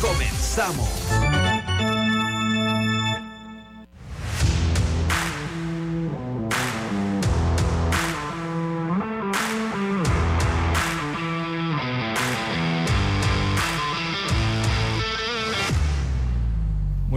Comenzamos.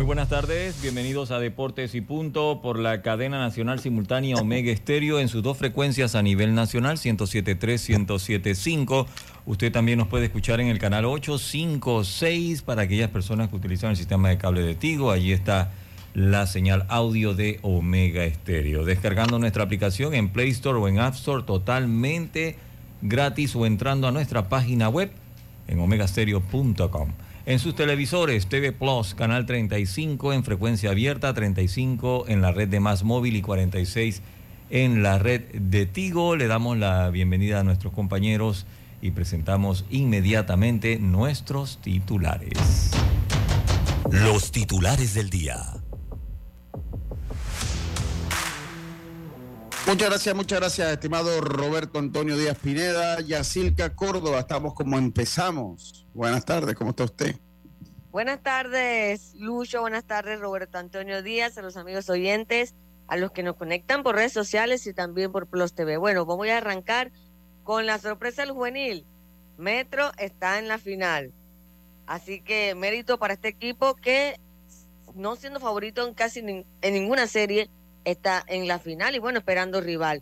Muy buenas tardes, bienvenidos a Deportes y Punto por la cadena nacional simultánea Omega Estéreo en sus dos frecuencias a nivel nacional, 107.3, 107.5. Usted también nos puede escuchar en el canal 856 para aquellas personas que utilizan el sistema de cable de Tigo. Allí está la señal audio de Omega Estéreo. Descargando nuestra aplicación en Play Store o en App Store totalmente gratis o entrando a nuestra página web en omegastereo.com. En sus televisores, TV Plus, canal 35 en frecuencia abierta, 35 en la red de Más Móvil y 46 en la red de Tigo. Le damos la bienvenida a nuestros compañeros y presentamos inmediatamente nuestros titulares. los titulares del día. Muchas gracias, muchas gracias, estimado Roberto Antonio Díaz Pineda, Yacilca Córdoba. Estamos como empezamos. Buenas tardes, ¿cómo está usted? Buenas tardes, Lucho. Buenas tardes, Roberto Antonio Díaz, a los amigos oyentes, a los que nos conectan por redes sociales y también por Plus TV. Bueno, vamos a arrancar con la sorpresa del juvenil. Metro está en la final. Así que mérito para este equipo que, no siendo favorito en casi en ninguna serie, está en la final y bueno, esperando rival.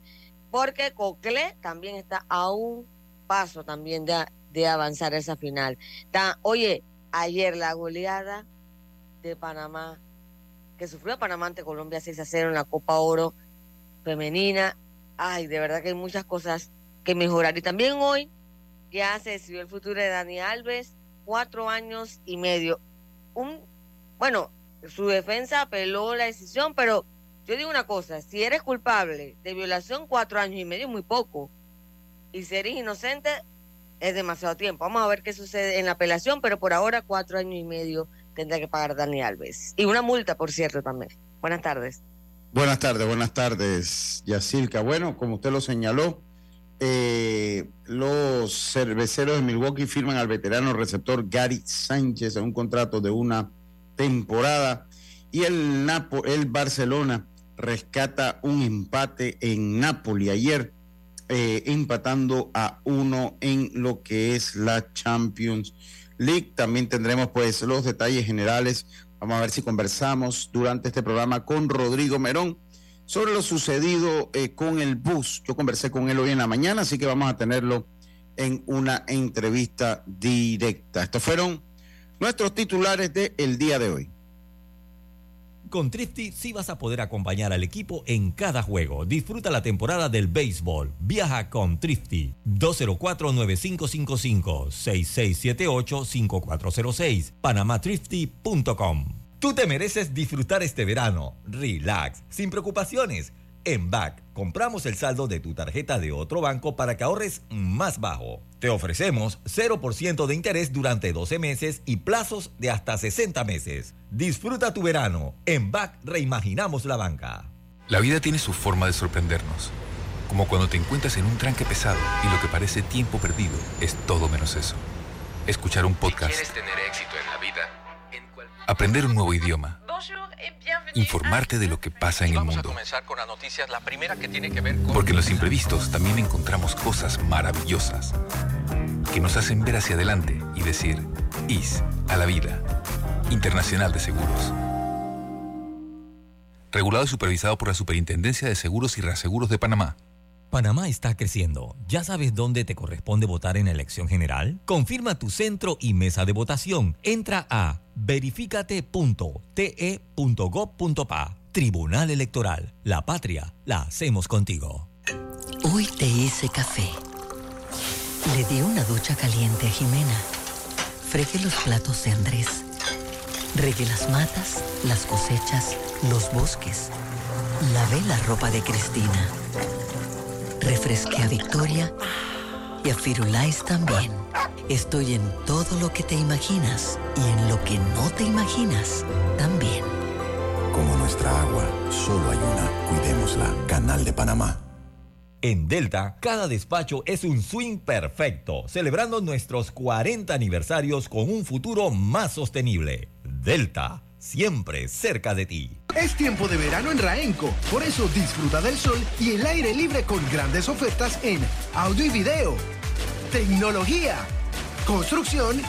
Porque Cocle también está a un paso también de, de avanzar a esa final. Está, oye, ayer la goleada de Panamá, que sufrió Panamá ante Colombia 6 a 0 en la Copa Oro femenina. Ay, de verdad que hay muchas cosas que mejorar. Y también hoy ya se decidió el futuro de Dani Alves, cuatro años y medio. Un, bueno, su defensa apeló la decisión, pero yo digo una cosa, si eres culpable de violación, cuatro años y medio es muy poco. Y si eres inocente, es demasiado tiempo. Vamos a ver qué sucede en la apelación, pero por ahora cuatro años y medio tendrá que pagar Dani Alves. Y una multa, por cierto, también. Buenas tardes. Buenas tardes, buenas tardes, Yacilca. Bueno, como usted lo señaló, eh, los cerveceros de Milwaukee firman al veterano receptor Gary Sánchez en un contrato de una temporada y el, Napo, el Barcelona rescata un empate en Napoli ayer, eh, empatando a uno en lo que es la Champions League. También tendremos pues los detalles generales. Vamos a ver si conversamos durante este programa con Rodrigo Merón sobre lo sucedido eh, con el bus. Yo conversé con él hoy en la mañana, así que vamos a tenerlo en una entrevista directa. Estos fueron nuestros titulares del día de hoy. Con Trifty sí vas a poder acompañar al equipo en cada juego. Disfruta la temporada del béisbol. Viaja con Trifty. 204-955-6678-5406. PanamaTrifty.com. Tú te mereces disfrutar este verano. Relax, sin preocupaciones. En BAC, compramos el saldo de tu tarjeta de otro banco para que ahorres más bajo. Te ofrecemos 0% de interés durante 12 meses y plazos de hasta 60 meses. Disfruta tu verano. En BAC reimaginamos la banca. La vida tiene su forma de sorprendernos. Como cuando te encuentras en un tranque pesado y lo que parece tiempo perdido es todo menos eso. Escuchar un podcast. tener éxito en la vida, Aprender un nuevo idioma. Informarte de lo que pasa en el vamos a mundo. comenzar con las noticias, la primera que tiene que ver con... Porque en los imprevistos también encontramos cosas maravillosas que nos hacen ver hacia adelante y decir, IS a la vida. Internacional de Seguros. Regulado y supervisado por la Superintendencia de Seguros y Reaseguros de Panamá. Panamá está creciendo. ¿Ya sabes dónde te corresponde votar en la elección general? Confirma tu centro y mesa de votación. Entra a verificate.te.gov.pa. Tribunal Electoral. La patria la hacemos contigo. Hoy te hice café. Le di una ducha caliente a Jimena. Fregué los platos de Andrés. Regue las matas, las cosechas, los bosques. Lavé la ropa de Cristina. Refresqué a Victoria y a Firulais también. Estoy en todo lo que te imaginas y en lo que no te imaginas también. Como nuestra agua, solo hay una. Cuidémosla. Canal de Panamá. En Delta, cada despacho es un swing perfecto, celebrando nuestros 40 aniversarios con un futuro más sostenible. Delta, siempre cerca de ti. Es tiempo de verano en Raenco, por eso disfruta del sol y el aire libre con grandes ofertas en audio y video, tecnología, construcción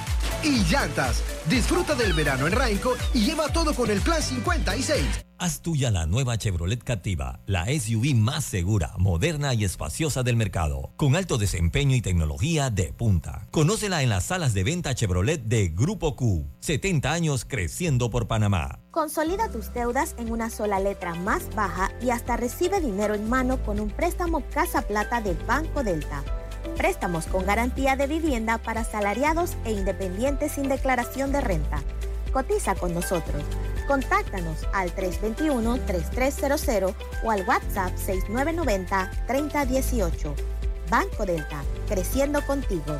y llantas. Disfruta del verano en Raenco y lleva todo con el plan 56. Haz tuya la nueva Chevrolet Captiva, la SUV más segura, moderna y espaciosa del mercado, con alto desempeño y tecnología de punta. Conócela en las salas de venta Chevrolet de Grupo Q. 70 años creciendo por Panamá. Consolida tus deudas en una sola letra más baja y hasta recibe dinero en mano con un préstamo Casa Plata del Banco Delta. Préstamos con garantía de vivienda para salariados e independientes sin declaración de renta. Cotiza con nosotros. Contáctanos al 321-3300 o al WhatsApp 6990-3018. Banco Delta, creciendo contigo.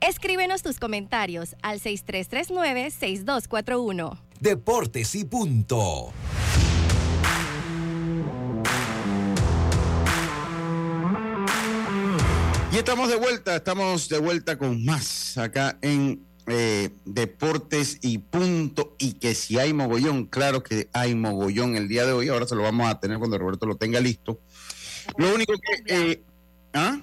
Escríbenos tus comentarios al 6339-6241. Deportes y punto. Y estamos de vuelta, estamos de vuelta con más acá en eh, Deportes y Punto. Y que si hay mogollón, claro que hay mogollón el día de hoy. Ahora se lo vamos a tener cuando Roberto lo tenga listo. Lo único que. Eh, ¿Ah?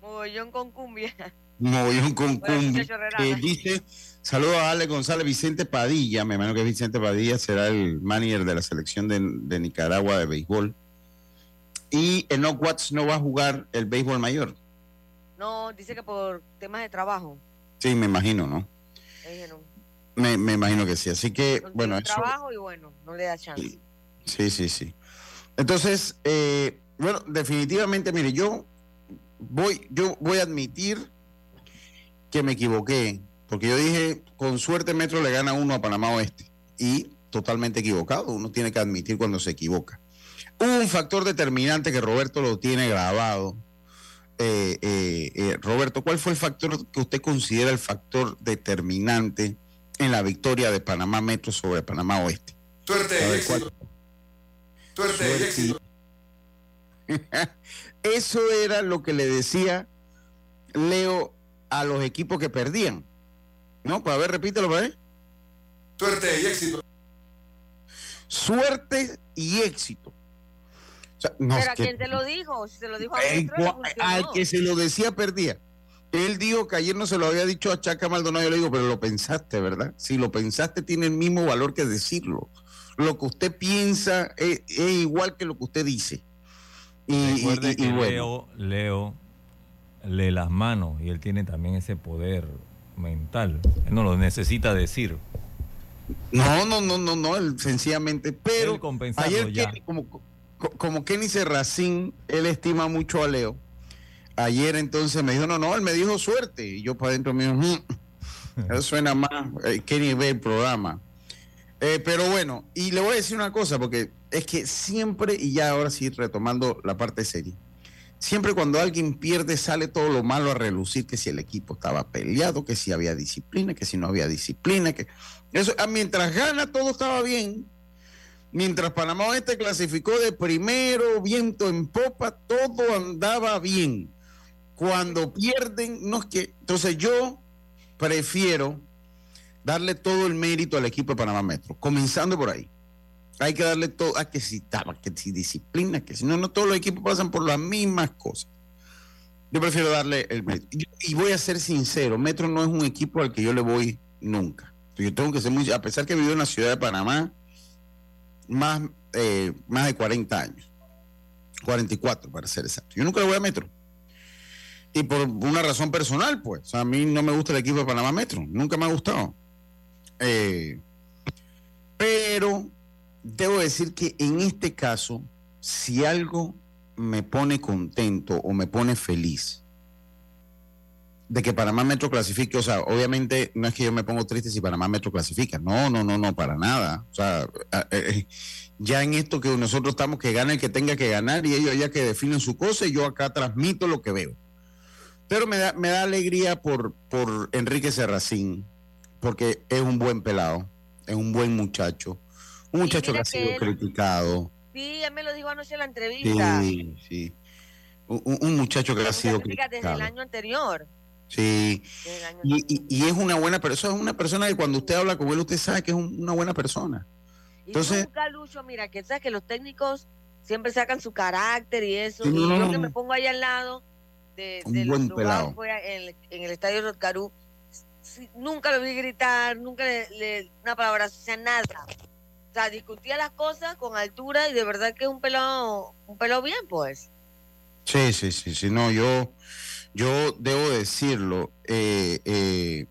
Mogollón con cumbia. Mogollón con cumbia. Eh, dice: Saludos a Ale González, Vicente Padilla. Me imagino que Vicente Padilla será el manager de la selección de, de Nicaragua de béisbol. Y Enoch Watts no va a jugar el béisbol mayor. No, dice que por temas de trabajo. Sí, me imagino, ¿no? Me, me, imagino que sí. Así que, bueno. Eso... trabajo y bueno, no le da chance. Sí, sí, sí. Entonces, eh, bueno, definitivamente, mire, yo voy, yo voy a admitir que me equivoqué, porque yo dije, con suerte Metro le gana uno a Panamá Oeste. Y totalmente equivocado, uno tiene que admitir cuando se equivoca. Hubo un factor determinante que Roberto lo tiene grabado, eh, eh, eh, Roberto, ¿cuál fue el factor que usted considera el factor determinante en la victoria de Panamá Metro sobre Panamá Oeste? Suerte y éxito. Suerte, y éxito. Eso era lo que le decía Leo a los equipos que perdían. ¿No? Pues a ver, repítelo, para ver. Suerte y éxito. Suerte y éxito. Pero a quién te lo dijo, si se lo dijo a otro, al que se lo decía perdía. Él dijo que ayer no se lo había dicho a Chaca Maldonado, yo le digo, pero lo pensaste, ¿verdad? Si lo pensaste tiene el mismo valor que decirlo. Lo que usted piensa es, igual que lo que usted dice. Y, que Leo, Leo lee las manos y él tiene también ese poder mental. Él no lo necesita decir. No, no, no, no, no, él sencillamente, pero ayer ya. como como Kenny Serracín, él estima mucho a Leo. Ayer entonces me dijo, no, no, él me dijo suerte. Y yo para adentro me dijo, mm, eso suena más, eh, Kenny ve el programa. Eh, pero bueno, y le voy a decir una cosa, porque es que siempre, y ya ahora sí retomando la parte seria, siempre cuando alguien pierde sale todo lo malo a relucir, que si el equipo estaba peleado, que si había disciplina, que si no había disciplina, que eso, ah, mientras gana todo estaba bien, Mientras Panamá Oeste clasificó de primero, viento en popa, todo andaba bien. Cuando pierden, no es que. Entonces yo prefiero darle todo el mérito al equipo de Panamá Metro, comenzando por ahí. Hay que darle todo, a que si que si disciplina, que si no, no todos los equipos pasan por las mismas cosas. Yo prefiero darle el mérito. Y voy a ser sincero, Metro no es un equipo al que yo le voy nunca. Yo tengo que ser muy, a pesar que vivo en la ciudad de Panamá, más, eh, más de 40 años. 44 para ser exacto. Yo nunca voy a Metro. Y por una razón personal, pues. a mí no me gusta el equipo de Panamá Metro. Nunca me ha gustado. Eh, pero debo decir que en este caso, si algo me pone contento o me pone feliz, de que Panamá Metro clasifique, o sea, obviamente no es que yo me pongo triste si Panamá Metro clasifica, no, no, no, no, para nada. O sea, eh, eh, ya en esto que nosotros estamos, que gane el que tenga que ganar y ellos ya que definen su cosa y yo acá transmito lo que veo. Pero me da, me da alegría por, por Enrique Serracín, porque es un buen pelado, es un buen muchacho, un muchacho que ha sido criticado. Sí, él me lo dijo anoche en la entrevista. Sí, sí. Un, muchacho que ha sido criticado. Desde el año anterior. Sí. Y, es una buena persona, es una persona que cuando usted habla con él, usted sabe que es una buena persona. Entonces, y nunca, Lucho, mira, que sabes que los técnicos siempre sacan su carácter y eso. y yo que me pongo ahí al lado de, de los en, en, el estadio Rotcarú, nunca lo vi gritar, nunca le, una palabra, o sea, nada. O sea, discutía las cosas con altura y de verdad que es un pelado, un pelado bien, pues. Sí, sí, sí, sí, no, yo yo debo decirlo, eh, eh,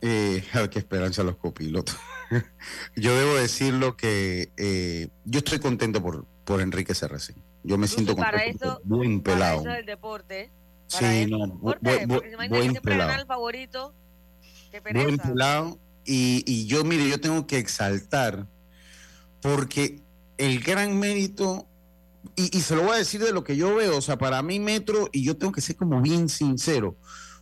eh, qué esperanza los copilotos. yo debo decirlo que eh, yo estoy contento por, por Enrique Serracín. Yo me siento contento. Para eso, buen pelado. Para eso deporte. sí, no, buen, pelado. favorito. buen pelado. Y, y yo, mire, yo tengo que exaltar porque el gran mérito y, se lo voy a decir de lo que yo veo, o sea, para mí Metro, y yo tengo que ser como bien sincero,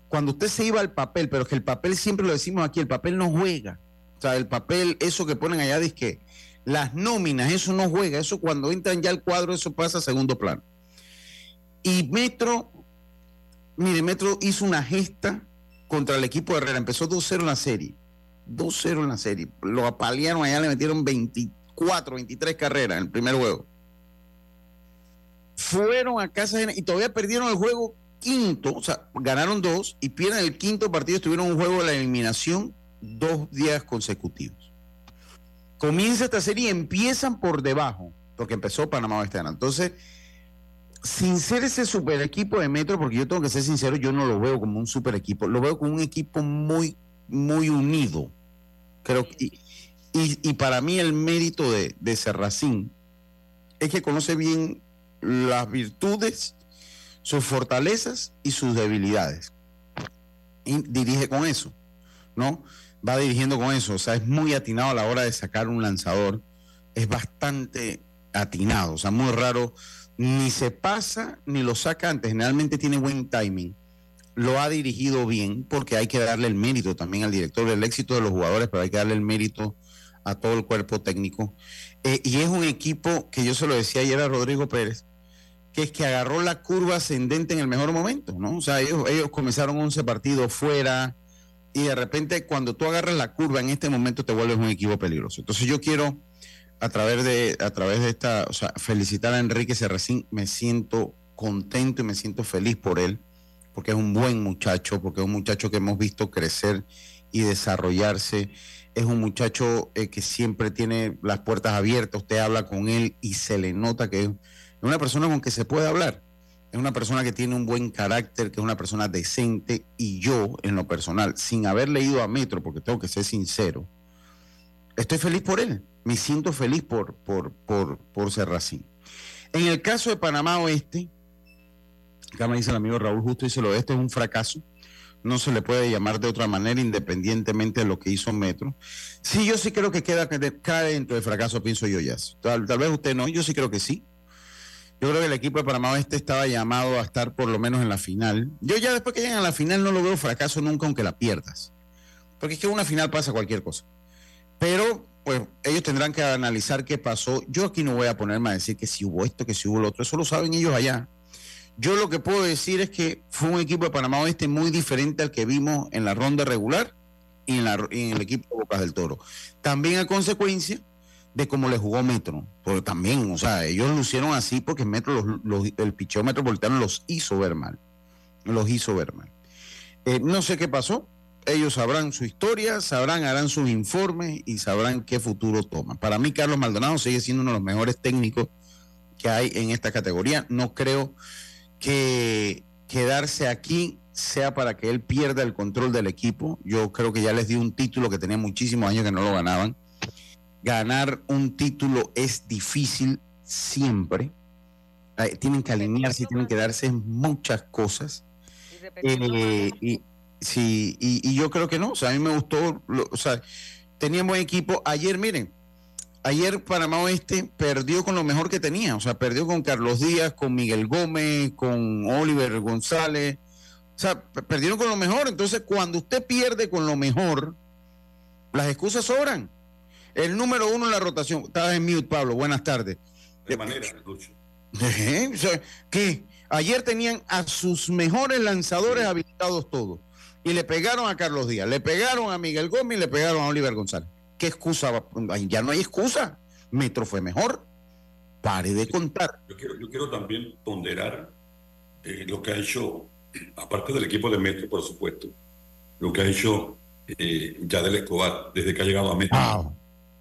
cuando usted se iba al papel, pero que el papel siempre lo decimos aquí, el papel no juega. O sea, el papel, eso que ponen allá, dice que las nóminas, eso no juega, eso cuando entran ya al cuadro, eso pasa a segundo plano. Y Metro, mire, Metro hizo una gesta contra el equipo de Herrera, empezó 2-0 en la serie, 2-0 en la serie, lo apalearon allá, le metieron 24, 23 carreras en el primer juego fueron a casa y todavía perdieron el juego quinto, o sea, ganaron dos y pierden el quinto partido, estuvieron un juego de la eliminación dos días consecutivos. Comienza esta serie y empiezan por debajo, porque empezó Panamá Oeste. Entonces, sin ser ese super equipo de Metro, porque yo tengo que ser sincero, yo no lo veo como un super equipo, lo veo como un equipo muy, muy unido. Creo y, y, para mí el mérito de, de Serracín es que conoce bien las virtudes, sus fortalezas y sus debilidades. Y dirige con eso, ¿no? Va dirigiendo con eso, o sea, es muy atinado a la hora de sacar un lanzador, es bastante atinado, o sea, muy raro, ni se pasa ni lo saca antes, generalmente tiene buen timing, lo ha dirigido bien, porque hay que darle el mérito también al director del éxito de los jugadores, pero hay que darle el mérito a todo el cuerpo técnico. Eh, y es un equipo que yo se lo decía ayer a Rodrigo Pérez, que es que agarró la curva ascendente en el mejor momento, ¿no? O sea, ellos, ellos comenzaron 11 partidos fuera y de repente cuando tú agarras la curva en este momento te vuelves un equipo peligroso. Entonces yo quiero a través de, a través de esta, o sea, felicitar a Enrique Serracín, me siento contento y me siento feliz por él, porque es un buen muchacho, porque es un muchacho que hemos visto crecer y desarrollarse. Es un muchacho eh, que siempre tiene las puertas abiertas, usted habla con él y se le nota que es es una persona con que se puede hablar. Es una persona que tiene un buen carácter, que es una persona decente. Y yo, en lo personal, sin haber leído a Metro, porque tengo que ser sincero, estoy feliz por él. Me siento feliz por, por, por, por Serracín. En el caso de Panamá Oeste, acá me dice el amigo Raúl Justo, dice lo este es un fracaso. No se le puede llamar de otra manera independientemente de lo que hizo Metro. Sí, yo sí creo que queda, cae dentro de fracaso, pienso yo ya. tal vez usted no, yo sí creo que sí. Yo creo que el equipo de Panamá Oeste estaba llamado a estar por lo menos en la final. Yo ya después que llegan a la final no lo veo fracaso nunca aunque la pierdas. Porque es que una final pasa cualquier cosa. Pero pues ellos tendrán que analizar qué pasó. Yo aquí no voy a ponerme a decir que si hubo esto, que si hubo lo otro. Eso lo saben ellos allá. Yo lo que puedo decir es que fue un equipo de Panamá Oeste muy diferente al que vimos en la ronda regular en, y en el equipo de Bocas del Toro. También a consecuencia de cómo le jugó Metro. Porque también, o sea, ellos lo hicieron así porque Metro, el picheo metropolitano los hizo ver mal. Los hizo ver mal. Eh, no sé qué pasó. Ellos sabrán su historia, sabrán, harán sus informes y sabrán qué futuro toman. Para mí, Carlos Maldonado sigue siendo uno de los mejores técnicos que hay en esta categoría. No creo que quedarse aquí sea para que él pierda el control del equipo. Yo creo que ya les dio un título que tenía muchísimos años que no lo ganaban ganar un título es difícil siempre. Tienen que alinearse, tienen que darse muchas cosas. Eh, y, sí, y, yo creo que no. O sea, a mí me gustó. o sea, teníamos equipo. Ayer, miren, ayer Panamá Oeste perdió con lo mejor que tenía. O sea, perdió con Carlos Díaz, con Miguel Gómez, con Oliver González. O sea, perdieron con lo mejor. Entonces, cuando usted pierde con lo mejor, las excusas sobran. El número uno en la rotación. Estaba en mute, Pablo. Buenas tardes. De manera, Lucho. ¿Qué? Ayer tenían a sus mejores lanzadores habilitados todos. Y le pegaron a Carlos Díaz, le pegaron a Miguel Gómez y le pegaron a Oliver González. ¿Qué excusa? Ya no hay excusa. Metro fue mejor. Pare de contar. Yo quiero, yo quiero también ponderar eh, lo que ha hecho, aparte del equipo de Metro, por supuesto, lo que ha hecho eh, Yadel Escobar desde que ha llegado a Metro.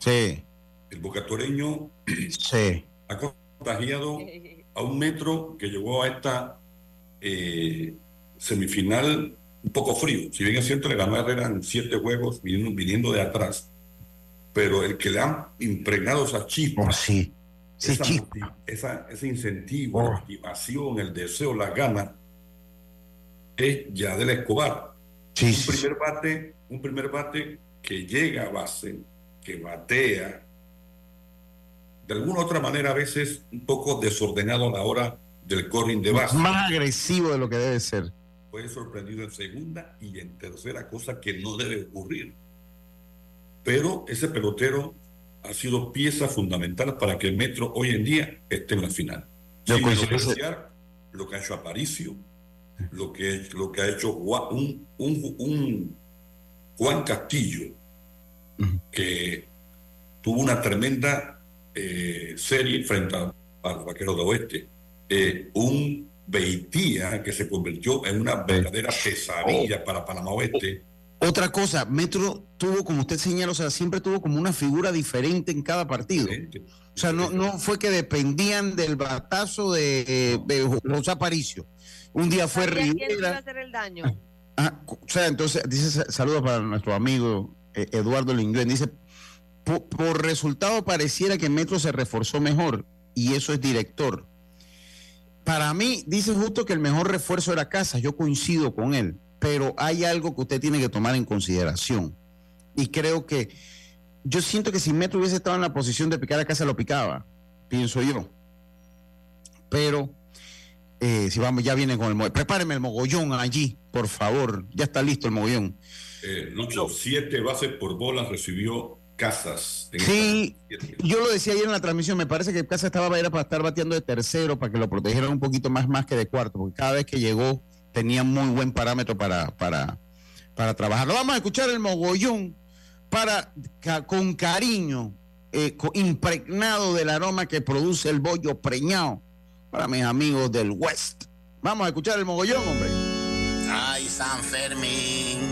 Sí. El bocatoreño sí. ha contagiado a un metro que llegó a esta eh, semifinal un poco frío. Si bien es cierto, le ganó a Herrera en siete juegos viniendo, viniendo de atrás. Pero el que le han impregnado esa chispa, oh, sí. esa, ese incentivo, la oh. motivación, el deseo, la gana, es ya del Escobar. un, primer bate, un primer bate que llega a base, que batea, de alguna otra manera a veces un poco desordenado a la hora del corring de base. Más agresivo de lo que debe ser. Fue sorprendido en segunda y en tercera, cosa que no debe ocurrir. Pero ese pelotero ha sido pieza fundamental para que el Metro hoy en día esté en la final. Sin lo que ha hecho Aparicio, lo que, lo que ha hecho un, un Juan Castillo, que tuvo una tremenda eh, serie frente a, los vaqueros de oeste. Eh, un Beitía que se convirtió en una verdadera pesadilla oh. para Panamá Oeste. Otra cosa, Metro tuvo, como usted señala, o sea, siempre tuvo como una figura diferente en cada partido. O sea, no, no fue que dependían del batazo de, José Aparicio. Un día fue Rivera. hacer el daño? Ah, o sea, entonces, dice saludos para nuestro amigo Eduardo Lingüen. Dice, por, resultado pareciera que Metro se reforzó mejor y eso es director. Para mí, dice justo que el mejor refuerzo era Casa, yo coincido con él, pero hay algo que usted tiene que tomar en consideración. Y creo que yo siento que si Metro hubiese estado en la posición de picar a Casa, lo picaba, pienso yo. Pero eh, si vamos, ya viene con el mogollón. Prepáreme el mogollón allí, por favor. Ya está listo el mogollón. Eh, Lucho, siete bases por bolas recibió Casas. Sí, yo lo decía ayer en la transmisión, me parece que Casas estaba era para estar bateando de tercero, para que lo protegieran un poquito más, más que de cuarto, porque cada vez que llegó tenía muy buen parámetro para, para, para trabajar. vamos a escuchar el mogollón para, con cariño, eh, impregnado del aroma que produce el bollo preñado para mis amigos del West. Vamos a escuchar el mogollón, hombre. Ay, San Fermín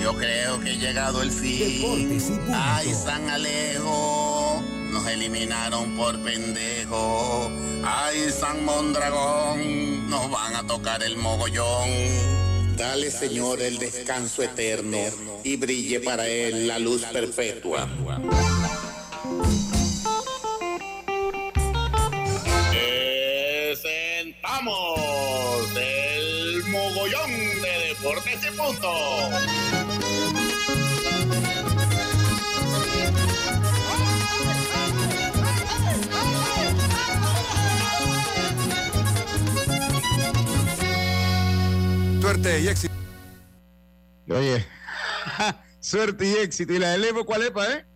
yo creo que he llegado el fin. Ay, San Alejo, nos eliminaron por pendejo. Ay, San Mondragón, nos van a tocar el mogollón. Dale, Señor, el descanso eterno y brille para él la luz perpetua. Presentamos el mogollón de Deportes y Punto. Suerte y éxito. Oye, suerte y éxito. ¿Y la del Evo cuál es, pa, eh?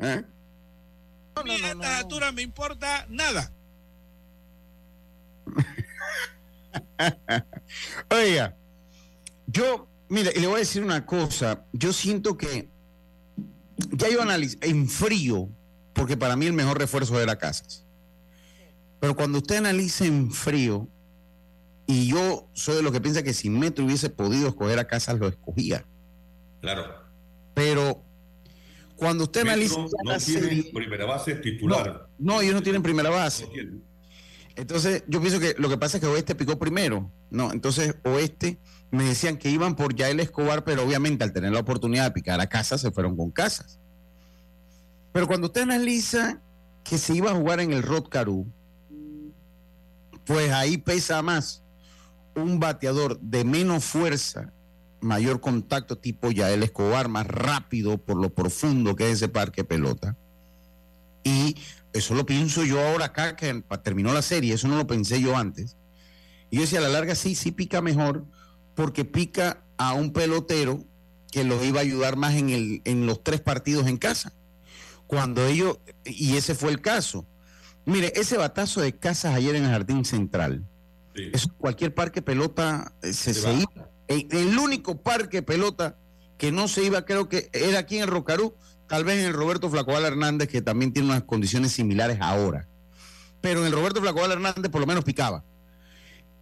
¿Eh? No, no, no, a esta altura me importa nada. Oiga, yo, mire, y le voy a decir una cosa. Yo siento que ya yo analizo en frío, porque para mí el mejor refuerzo era Casas. Pero cuando usted analiza en frío, y yo soy de los que piensa que si Metro hubiese podido escoger a Casas, lo escogía. Claro. Pero cuando usted analiza. No tienen primera base titular. No, ellos no tienen primera base. Entonces, yo pienso que lo que pasa es que Oeste picó primero. No, entonces Oeste me decían que iban por Yael Escobar, pero obviamente al tener la oportunidad de picar a Casas, se fueron con Casas. Pero cuando usted analiza que se iba a jugar en el Rod Caru, pues ahí pesa más un bateador de menos fuerza, mayor contacto tipo Yael Escobar, más rápido por lo profundo que es ese parque pelota. Y eso lo pienso yo ahora acá, que terminó la serie, eso no lo pensé yo antes. Y yo decía, a la larga sí, sí pica mejor, porque pica a un pelotero que los iba a ayudar más en, el, en los tres partidos en casa. Cuando ellos, y ese fue el caso. Mire, ese batazo de casas ayer en el Jardín Central, eso, cualquier parque pelota eh, se, se, iba. El, único parque pelota que no se iba, creo que era aquí en Rocarú, tal vez en el Roberto Flacobal Hernández, que también tiene unas condiciones similares ahora. Pero en el Roberto Flacobal Hernández por lo menos picaba.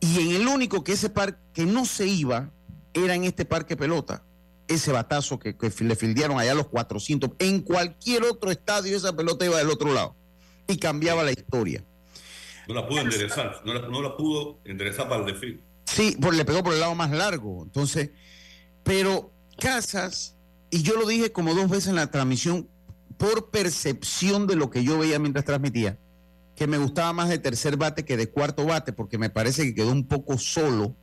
Y en el único que ese parque que no se iba era en este parque pelota. Ese batazo que, le fildearon allá a los 400. En cualquier otro estadio esa pelota iba del otro lado. Y cambiaba la historia. No la pudo enderezar, no la, no la pudo enderezar para el desfile. Sí, pues le pegó por el lado más largo. Entonces, pero Casas, y yo lo dije como dos veces en la transmisión, por percepción de lo que yo veía mientras transmitía, que me gustaba más de tercer bate que de cuarto bate, porque me parece que quedó un poco solo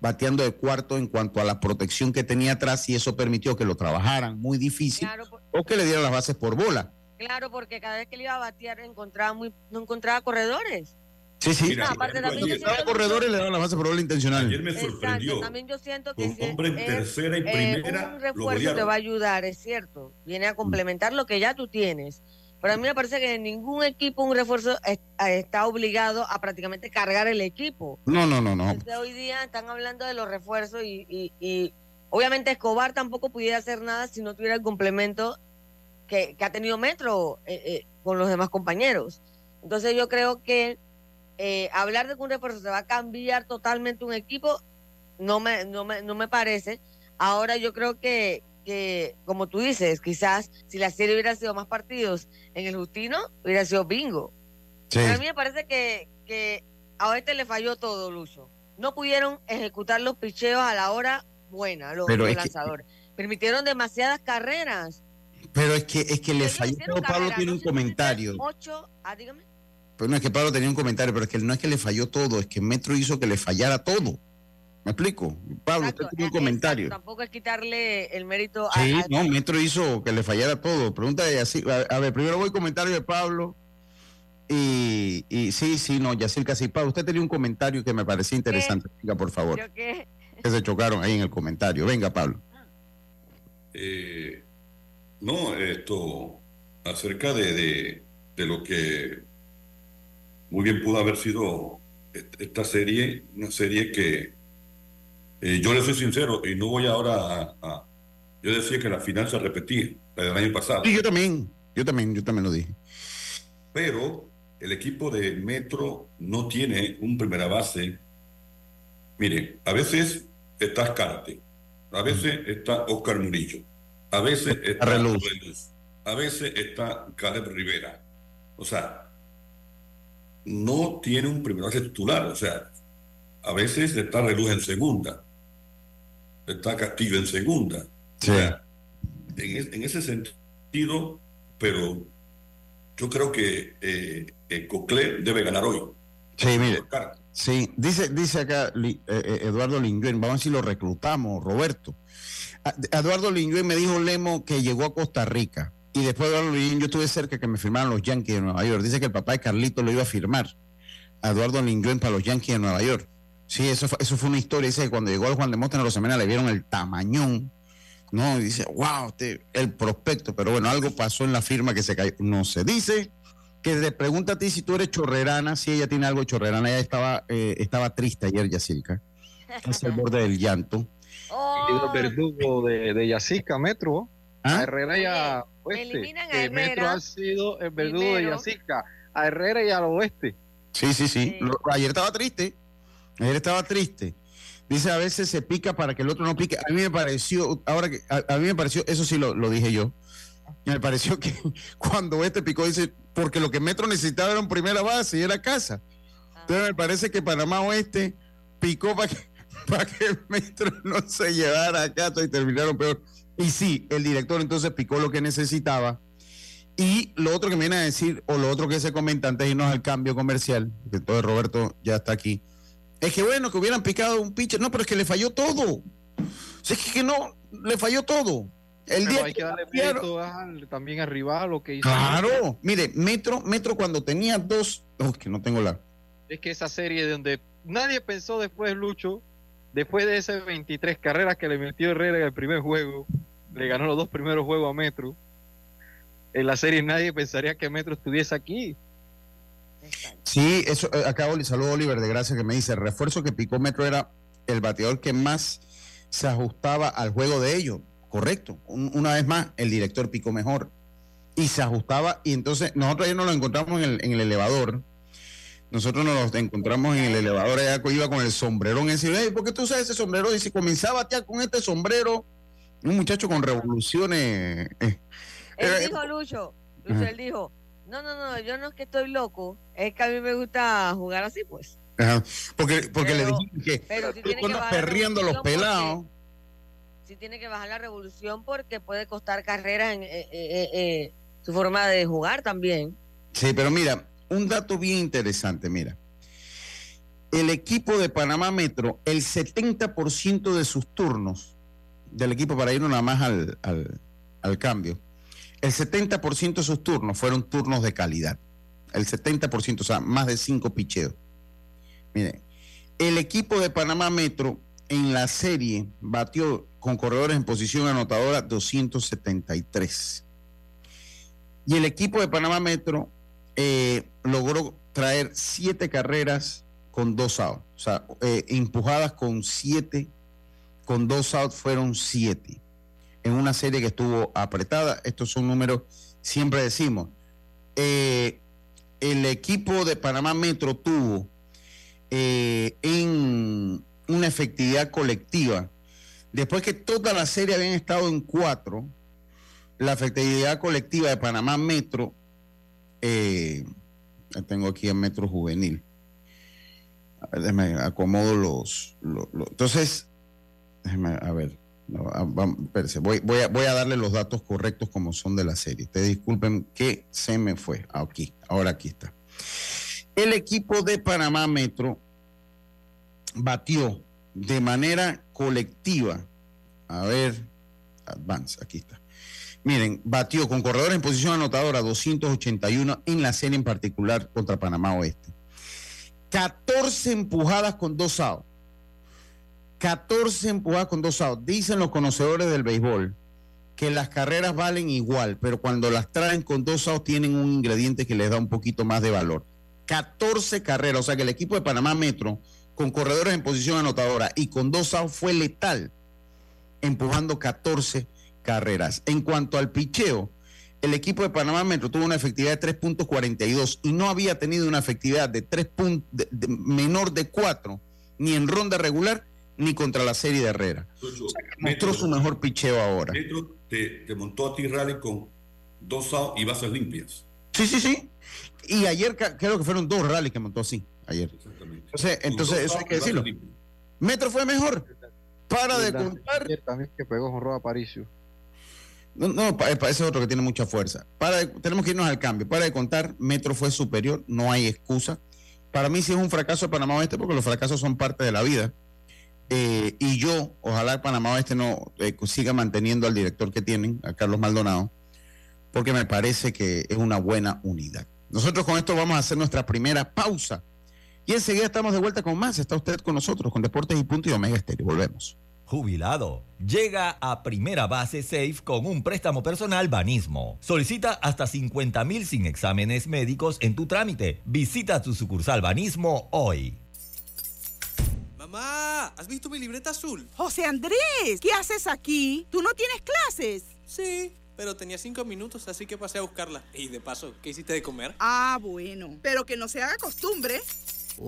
bateando de cuarto en cuanto a la protección que tenía atrás y eso permitió que lo trabajaran muy difícil o que le dieran las bases por bola. Claro, porque cada vez que le iba a batear encontraba muy, no encontraba corredores. Sí, sí. No, aparte también yo corredores le daban la base por bola intencional. Ayer me sorprendió. también yo siento que un hombre en tercera y primera. un refuerzo te va a ayudar, es cierto. Viene a complementar lo que ya tú tienes. Pero a mí me parece que ningún equipo, un refuerzo, está obligado a prácticamente cargar el equipo. No, no, no, no. hoy día están hablando de los refuerzos y, obviamente Escobar tampoco pudiera hacer nada si no tuviera el complemento que, ha tenido Metro eh, eh, con los demás compañeros. Entonces yo creo que eh, hablar de que un refuerzo se va a cambiar totalmente un equipo no me, no me, no me parece. Ahora yo creo que, que, como tú dices, quizás si la serie hubiera sido más partidos en el Justino, hubiera sido bingo. a mí me parece que, que a este le falló todo, Lucho. No pudieron ejecutar los picheos a la hora buena, los, lanzadores. Permitieron demasiadas carreras. Pero es que, es que le falló. Pablo tiene un comentario. Ocho, ah, dígame. Pero no es que Pablo tenía un comentario, pero es que no es que le falló todo, es que Metro hizo que le fallara todo. ¿Me explico? Pablo, usted tiene un comentario. tampoco es quitarle el mérito a. Sí, no, Metro hizo que le fallara todo. Pregunta de así. A, ver, primero voy comentario de Pablo. Y, y sí, sí, no, Yacirca, sí. Pablo, usted tenía un comentario que me parecía interesante. Venga, por favor. qué? Que se chocaron ahí en el comentario. Venga, Pablo. Eh, no, esto, acerca de, de lo que muy bien pudo haber sido esta serie, una serie que eh, yo le soy sincero y no voy ahora a, Yo decía que la final se repetía, la del año pasado. Sí, yo también, yo también, yo también lo dije. Pero el equipo de Metro no tiene un primera base. Mire, a veces está Carte, a veces está Oscar Murillo, a veces está Reluz, a veces está Caleb Rivera. O sea, no tiene un primera base titular. O sea, a veces está Reluz en segunda está Castillo en segunda. en, ese sentido, pero yo creo que eh, eh debe ganar hoy. Sí, mire. Sí, dice, dice acá eh, eh, Eduardo Lingüen, vamos a ver si lo reclutamos, Roberto. Eduardo Lingüen me dijo Lemo que llegó a Costa Rica y después de Eduardo Lingüen yo estuve cerca que me firmaran los Yankees de Nueva York. Dice que el papá de Carlito lo iba a firmar. Eduardo Lingüen para los Yankees de Nueva York. Sí, eso fue, eso fue una historia. Dice que cuando llegó el Juan de en los le vieron el tamañón. No, y dice, wow, este, el prospecto. Pero bueno, algo pasó en la firma que se cayó. No se dice que le pregunta a ti si tú eres chorrerana, si ella tiene algo de chorrerana. Ella estaba, eh, estaba triste ayer, Yacilca. Es el borde del llanto. Oh. El verdugo de, de Yacica, Metro. ¿Ah? A Herrera y a Oeste. A Metro ha sido el verdugo de Yacica. A Herrera y al Oeste. Sí, sí, sí. ayer estaba triste. Él estaba triste. Dice, a veces se pica para que el otro no pique. A mí me pareció, ahora que, a, mí me pareció, eso sí lo, dije yo, me pareció que cuando este picó, dice, porque lo que Metro necesitaba era un primera base y era casa. Entonces me parece que Panamá Oeste picó para que, para que el Metro no se llevara a casa y terminaron peor. Y sí, el director entonces picó lo que necesitaba. Y lo otro que me viene a decir, o lo otro que se comenta antes de irnos al cambio comercial, que todo Roberto ya está aquí, Es que bueno, que hubieran picado un pitcher. No, pero es que le falló todo. es que no, le falló todo. El día hay que, darle mérito también arriba lo que hizo. Claro, mire, Metro, Metro cuando tenía dos, oh, que no tengo la. Es que esa serie donde nadie pensó después Lucho, después de esas 23 carreras que le metió Herrera en el primer juego, le ganó los dos primeros juegos a Metro. En la serie nadie pensaría que Metro estuviese aquí. Sí, eso eh, acá saludo Oliver de Gracia que me dice, el refuerzo que picó Metro era el bateador que más se ajustaba al juego de ellos. Correcto. una vez más, el director picó mejor. Y se ajustaba. Y entonces nosotros ayer nos lo encontramos en el, elevador. Nosotros nos encontramos en el elevador. Allá iba con el sombrerón encima. ¿Por qué tú usas ese sombrero? Y si comenzaba a con este sombrero, un muchacho con revoluciones. Eh, él eh, dijo, Lucho, Lucho, él dijo, no, no, no, yo no es que estoy loco, es que a mí me gusta jugar así, pues. Porque, porque le dije que pero si tiene que perriendo los pelados sí tiene que bajar la revolución porque puede costar carreras en eh, eh, eh, su forma de jugar también. Sí, pero mira, un dato bien interesante, mira. El equipo de Panamá Metro, el 70% de sus turnos, del equipo para ir nada más al, al cambio, el 70% de sus turnos fueron turnos de calidad. El 70%, o sea, más de 5 picheos. Mire, el equipo de Panamá Metro en la serie batió con corredores en posición anotadora 273. Y el equipo de Panamá Metro eh, logró traer siete carreras con dos outs. O sea, eh, empujadas con siete, con dos outs fueron siete. En una serie que estuvo apretada. Estos son números, siempre decimos. Eh, el equipo de Panamá Metro tuvo en una efectividad colectiva Después que toda la serie habían estado en cuatro, la efectividad colectiva de Panamá Metro, eh, tengo aquí el Metro Juvenil. A acomodo los, entonces, déjame, a ver, voy, voy, a, voy a darle los datos correctos como son de la serie. Ustedes disculpen que se me fue. Aquí, ahora aquí está. El equipo de Panamá Metro batió de manera colectiva. A ver, Advance, aquí está. Miren, batió con corredores en posición anotadora 281 en la serie en particular contra Panamá Oeste. 14 empujadas con dos outs. 14 empujadas con dos outs. Dicen los conocedores del béisbol que las carreras valen igual, pero cuando las traen con dos outs tienen un ingrediente que les da un poquito más de valor. 14 carreras, o sea que el equipo de Panamá Metro con corredores en posición anotadora y con dos outs fue letal, empujando 14 carreras. En cuanto al picheo, el equipo de Panamá Metro tuvo una efectividad de 3.42 y no había tenido una efectividad de 3 menor de 4 ni en ronda regular ni contra la serie de Herrera. mostró su mejor picheo ahora. Metro te, montó a ti rally con dos outs y bases limpias. Sí, sí, sí. Y ayer creo que fueron dos rallies que montó así, ayer. Entonces, entonces eso hay que decirlo. Metro fue mejor. Para de contar. También que pegó con Roa Paricio. No, no, eh, ese es otro que tiene mucha fuerza. Para tenemos que irnos al cambio. Para de contar, Metro fue superior, no hay excusa. Para mí sí es un fracaso Panamá Oeste porque los fracasos son parte de la vida. Eh, y yo, ojalá Panamá Oeste no eh, siga manteniendo al director que tienen, a Carlos Maldonado, porque me parece que es una buena unidad. Nosotros con esto vamos a hacer nuestra primera pausa y enseguida estamos de vuelta con más. Está usted con nosotros, con Deportes y Punto y Omega Estéreo. Volvemos. Jubilado. Llega a Primera Base Safe con un préstamo personal Banismo. Solicita hasta 50 mil sin exámenes médicos en tu trámite. Visita tu sucursal Banismo hoy. Mamá, ¿has visto mi libreta azul? José Andrés, ¿qué haces aquí? ¿Tú no tienes clases? Sí, pero tenía cinco minutos, así que pasé a buscarla. Y de paso, ¿qué hiciste de comer? Ah, bueno, pero que no se haga costumbre.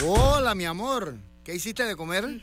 Hola, mi amor. ¿Qué hiciste de comer? Mm,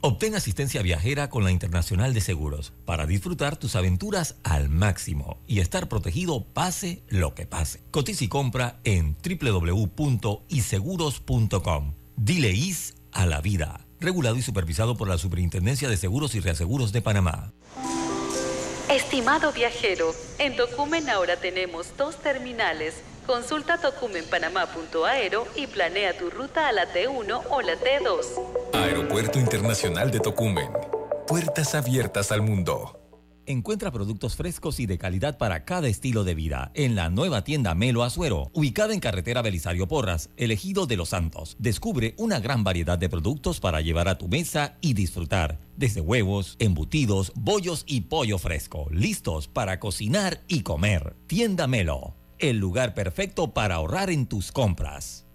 Obtén asistencia viajera con la Internacional de Seguros para disfrutar tus aventuras al máximo y estar protegido pase lo que pase. Cotiza y compra en www.iseguros.com. Dile IS a la vida. Regulado y supervisado por la Superintendencia de Seguros y Reaseguros de Panamá. Estimado viajero, en Tocumen ahora tenemos dos terminales. Consulta tocumenpanamá.aero y planea tu ruta a la T1 o la T2. Aeropuerto Internacional de Tocumen. Puertas abiertas al mundo. Encuentra productos frescos y de calidad para cada estilo de vida en la nueva tienda Melo Azuero, ubicada en carretera Belisario Porras, elegido de Los Santos. Descubre una gran variedad de productos para llevar a tu mesa y disfrutar, desde huevos, embutidos, bollos y pollo fresco, listos para cocinar y comer. Tienda Melo, el lugar perfecto para ahorrar en tus compras.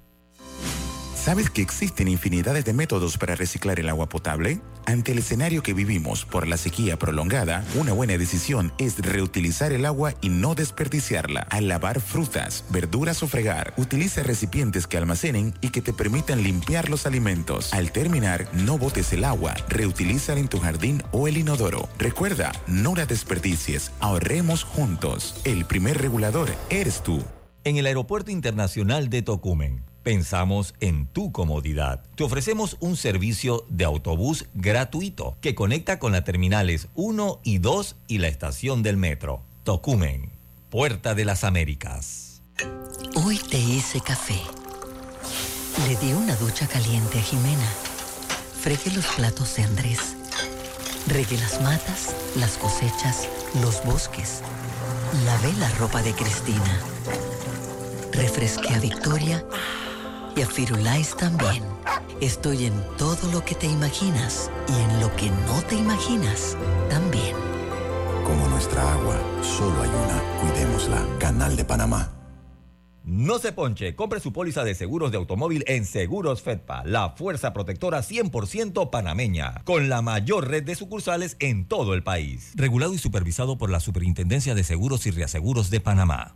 ¿Sabes que existen infinidades de métodos para reciclar el agua potable? Ante el escenario que vivimos por la sequía prolongada, una buena decisión es reutilizar el agua y no desperdiciarla. Al lavar frutas, verduras o fregar, utiliza recipientes que almacenen y que te permitan limpiar los alimentos. Al terminar, no botes el agua, reutilízala en tu jardín o el inodoro. Recuerda, no la desperdicies, ahorremos juntos. El primer regulador eres tú. En el Aeropuerto Internacional de Tocumen, pensamos en tu comodidad. Te ofrecemos un servicio de autobús gratuito que conecta con las terminales 1 y 2 y la estación del metro. Tocumen, Puerta de las Américas. Hoy te hice café. Le di una ducha caliente a Jimena. Fregué los platos de Andrés. Regué las matas, las cosechas, los bosques. Lavé la ropa de Cristina. Refresqué a Victoria y a Firulais también. Estoy en todo lo que te imaginas y en lo que no te imaginas también. Como nuestra agua, solo hay una. Cuidémosla. Canal de Panamá. No se ponche, compre su póliza de seguros de automóvil en Seguros Fedpa, la fuerza protectora 100% panameña, con la mayor red de sucursales en todo el país. Regulado y supervisado por la Superintendencia de Seguros y Reaseguros de Panamá.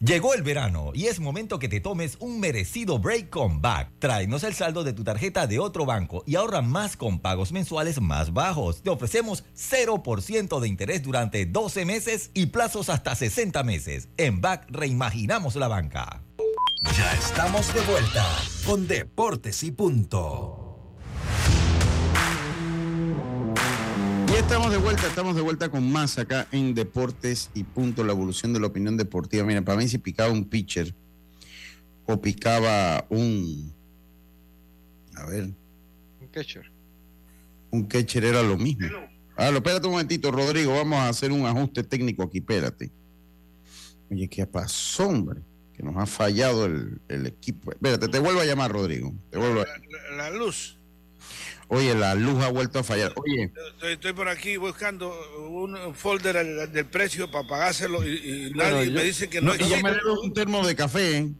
Llegó el verano y es momento que te tomes un merecido break con Back. Tráenos el saldo de tu tarjeta de otro banco y ahorra más con pagos mensuales más bajos. Te ofrecemos 0% de interés durante 12 meses y plazos hasta 60 meses. En Back reimaginamos la banca. Ya estamos de vuelta con Deportes y Punto. Y estamos de vuelta, estamos de vuelta con más acá en Deportes y Punto, la evolución de la opinión deportiva. Mira, para mí si picaba un pitcher o picaba un... A ver, Un catcher. un catcher era lo mismo. Ah, lo, espérate un momentito, Rodrigo, vamos a hacer un ajuste técnico aquí, espérate. Oye, ¿qué pasó, hombre? Que nos ha fallado el, el equipo. Espérate, te vuelvo a llamar, Rodrigo. Te vuelvo a... La, la luz. Oye, la luz ha vuelto a fallar. Oye, Estoy, estoy por aquí buscando un folder al- del precio para pagárselo y, y Bueno, nadie yo- me dice que no, no, y ya me dieron un termo de café, ¿eh?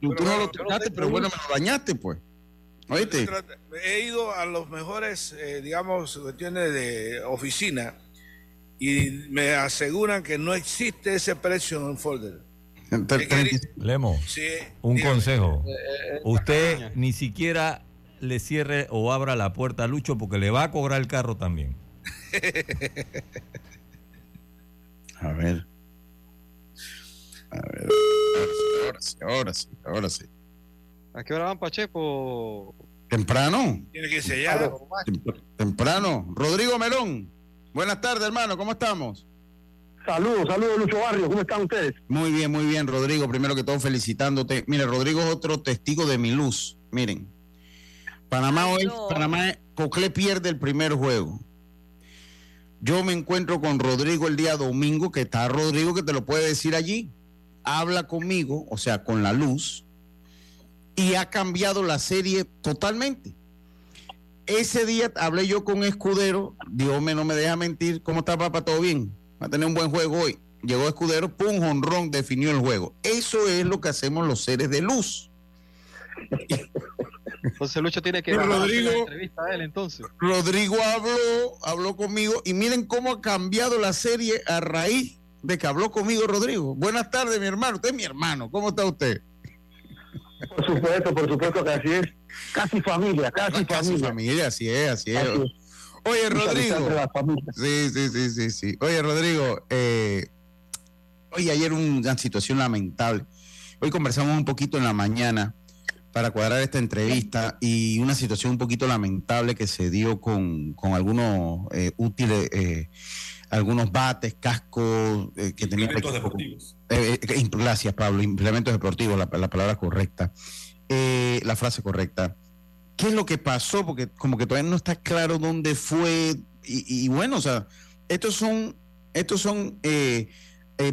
Tú, tú no lo tocaste, pero bueno, me lo dañaste, pues. ¿Oíste? He ido a los mejores, eh, digamos, cuestiones de oficina y me aseguran que no existe ese precio en un folder. Lemo, Sí, un dígame. consejo. Eh, Usted ni siquiera le cierre o abra la puerta a Lucho porque le va a cobrar el carro también. A ver. A ver. Ahora sí, ahora sí, ahora sí. ¿A qué hora van Pacheco? ¿Temprano? Tiene que sellar. Tem- Temprano. Rodrigo Melón. Buenas tardes, hermano. ¿Cómo estamos? Saludos, saludos, Lucho Barrio. ¿Cómo están ustedes? Muy bien, muy bien, Rodrigo. Primero que todo, felicitándote. Mire, Rodrigo es otro testigo de mi luz. Miren. Panamá hoy, Panamá, Cocle pierde el primer juego. Yo me encuentro con Rodrigo el día domingo, que está Rodrigo que te lo puede decir allí. Habla conmigo, o sea, con la luz, y ha cambiado la serie totalmente. Ese día hablé yo con Escudero, Dios me no me deja mentir. ¿Cómo está, papá? ¿Todo bien? Va a tener un buen juego hoy. Llegó Escudero, pum, honrón, definió el juego. Eso es lo que hacemos los seres de luz. Entonces Lucho tiene que Rodrigo- la entrevista a él entonces. Rodrigo habló, habló conmigo y miren cómo ha cambiado la serie a raíz de que habló conmigo Rodrigo. Buenas tardes, mi hermano. Usted es mi hermano. ¿Cómo está usted? Por supuesto, por supuesto que así es. Casi familia, casi, familia. familia, así es, así es. Así es. Oye, Rodrigo. Sí, sí, sí, sí, sí. Oye, Rodrigo, eh, oye, ayer una situación lamentable. Hoy conversamos un poquito en la mañana para cuadrar esta entrevista y una situación un poquito lamentable que se dio con, con algunos eh, útiles, eh, algunos bates, cascos eh, que tenían... Implementos deportivos. Eh, gracias, Pablo. Implementos deportivos, la, la palabra correcta. La frase correcta. ¿Qué es lo que pasó? Porque como que todavía no está claro dónde fue. Y, y bueno, o sea, estos son, estos son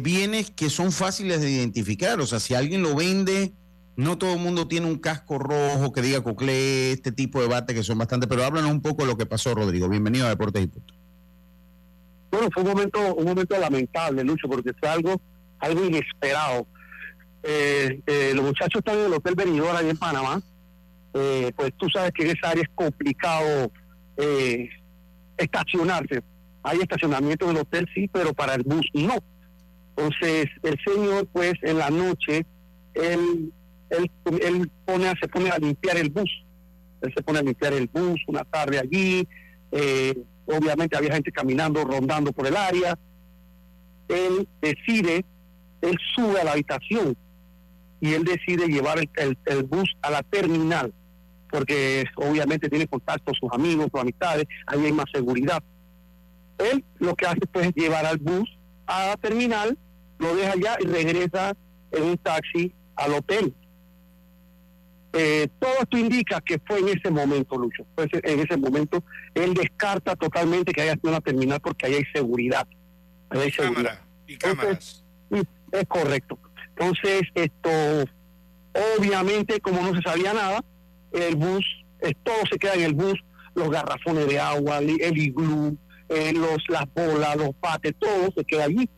bienes que son fáciles de identificar. O sea, si alguien lo vende, no todo el mundo tiene un casco rojo que diga Coclé, este tipo de bate que son bastante. Pero háblanos un poco de lo que pasó, Rodrigo. Bienvenido a Deportes y Punto. Bueno, fue un momento, un momento lamentable, Lucho, porque fue algo, algo inesperado. Eh, eh, los muchachos están en el Hotel Benidorm ahí en Panamá. Eh, pues tú sabes que en esa área es complicado eh, estacionarse. Hay estacionamiento en el hotel, sí, pero para el bus no. Entonces, el señor, pues, en la noche, él, él, él pone, se pone a limpiar el bus. Él se pone a limpiar el bus una tarde allí. eh, obviamente había gente caminando, rondando por el área. Él decide, él sube a la habitación y él decide llevar el bus a la terminal, porque obviamente tiene contacto con sus amigos, sus amistades, ahí hay más seguridad. Él lo que hace pues es llevar al bus a la terminal, lo deja allá y regresa en un taxi al hotel. Eh, todo esto indica que fue en ese momento, Lucho. Fue ese- en ese momento, él descarta totalmente que haya sido una terminal porque ahí hay seguridad. Ahí hay seguridad. Y cámaras. es correcto. Entonces, esto, obviamente, como no se sabía nada, el bus, eh, todo se queda en el bus, los garrafones de agua, el, el iglú, eh, los, las bolas, los pates, todo se queda allí.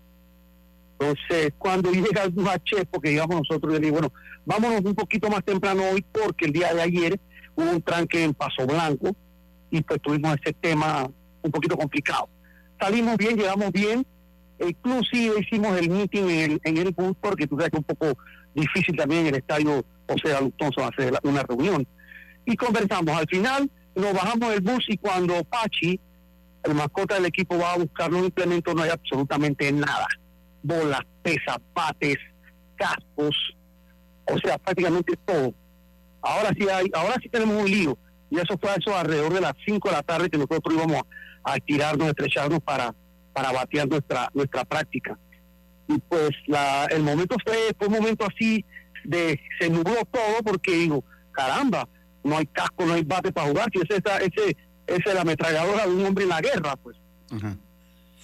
Entonces, cuando llega el bus a Chepo, que digamos nosotros, yo le digo, bueno, vámonos un poquito más temprano hoy porque el día de ayer hubo un tranque en Paso Blanco y pues tuvimos ese tema un poquito complicado. Salimos bien, llegamos bien, e inclusive hicimos el meeting en el, en el bus porque tú sabes que es un poco difícil también en el estadio José Alonso hacer una reunión. Y conversamos. Al final nos bajamos del bus y cuando Pachi, el mascota del equipo, va a buscar los implementos, no hay absolutamente nada. Bolas, pesas, bates, cascos, o sea, prácticamente todo. Ahora sí hay, ahora sí tenemos un lío. Y eso fue a eso alrededor de las 5 de la tarde que nosotros íbamos a, a tirarnos, estrecharnos para, para batear nuestra, nuestra práctica. Y pues la, el momento fue, fue un momento así de se nubló todo porque digo, caramba, no hay casco, no hay bate para jugar, si ese, esa- ese, esa es la ametralladora de un hombre en la guerra, pues.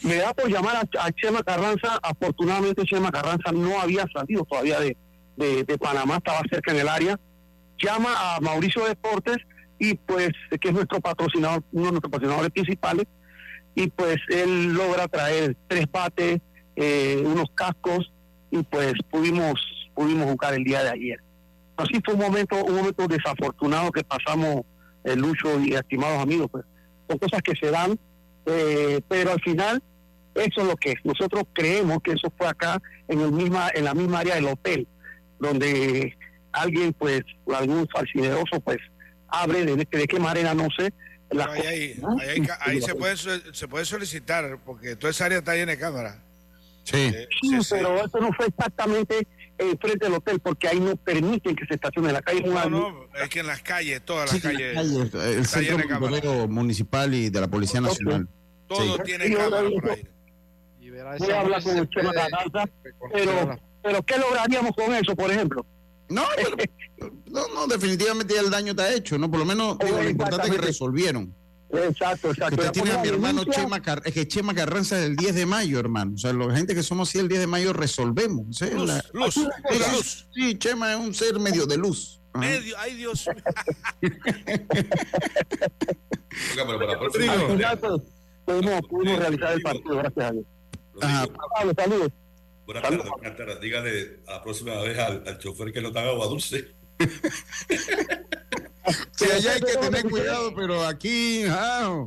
Me da por llamar a, a Chema Carranza, afortunadamente Chema Carranza no había salido todavía de, de, Panamá, estaba cerca en el área, llama a Mauricio Deportes y pues que es nuestro patrocinador, uno de nuestros patrocinadores principales, y pues él logra traer tres bates, eh, unos cascos y pues pudimos pudimos jugar el día de ayer. Así fue un momento un momento desafortunado que pasamos el Lucho y estimados amigos, pues son cosas que se dan, eh, pero al final eso es lo que es. Nosotros creemos que eso fue acá en el misma en la misma área del hotel, donde alguien pues algún falsineroso pues abre de, de qué manera no sé las Ahí, ahí, ahí, hay ca- ahí se, puede, se puede solicitar, porque toda esa área está llena de cámaras. Sí. Sí, pero eso no fue exactamente eh, frente al hotel, porque ahí no permiten que se estacione en la calle. No, no, es que en las calles, todas las calles. la calle, el está llena centro de municipal y de la Policía Nacional. Todo Sí. tiene cámaras por ahí. Voy a hablar con el Carranza, pero, pero ¿qué lograríamos con eso, por ejemplo? No, no, no, definitivamente ya el daño está hecho, ¿no? Por lo menos digo, lo importante es que resolvieron. Exacto, exacto. Usted tiene a mi hermano. Chema, Car- es que Chema Carranza es el 10 de mayo, hermano. O sea, la gente que somos así el 10 de mayo resolvemos. ¿sí? Luz, La- luz, Sí, pura luz. Sí, Chema es un ser medio de luz. Ajá. Medio, ay Dios. Oiga, pero para próxima pues, pudimos, pudimos realizar el partido, gracias a Dios. Saludos. Buenas tardes, buenas tardes. Dígale a la próxima vez al, al chofer que no te haga agua dulce. Sí, allá hay que tener cuidado, pero aquí, ah,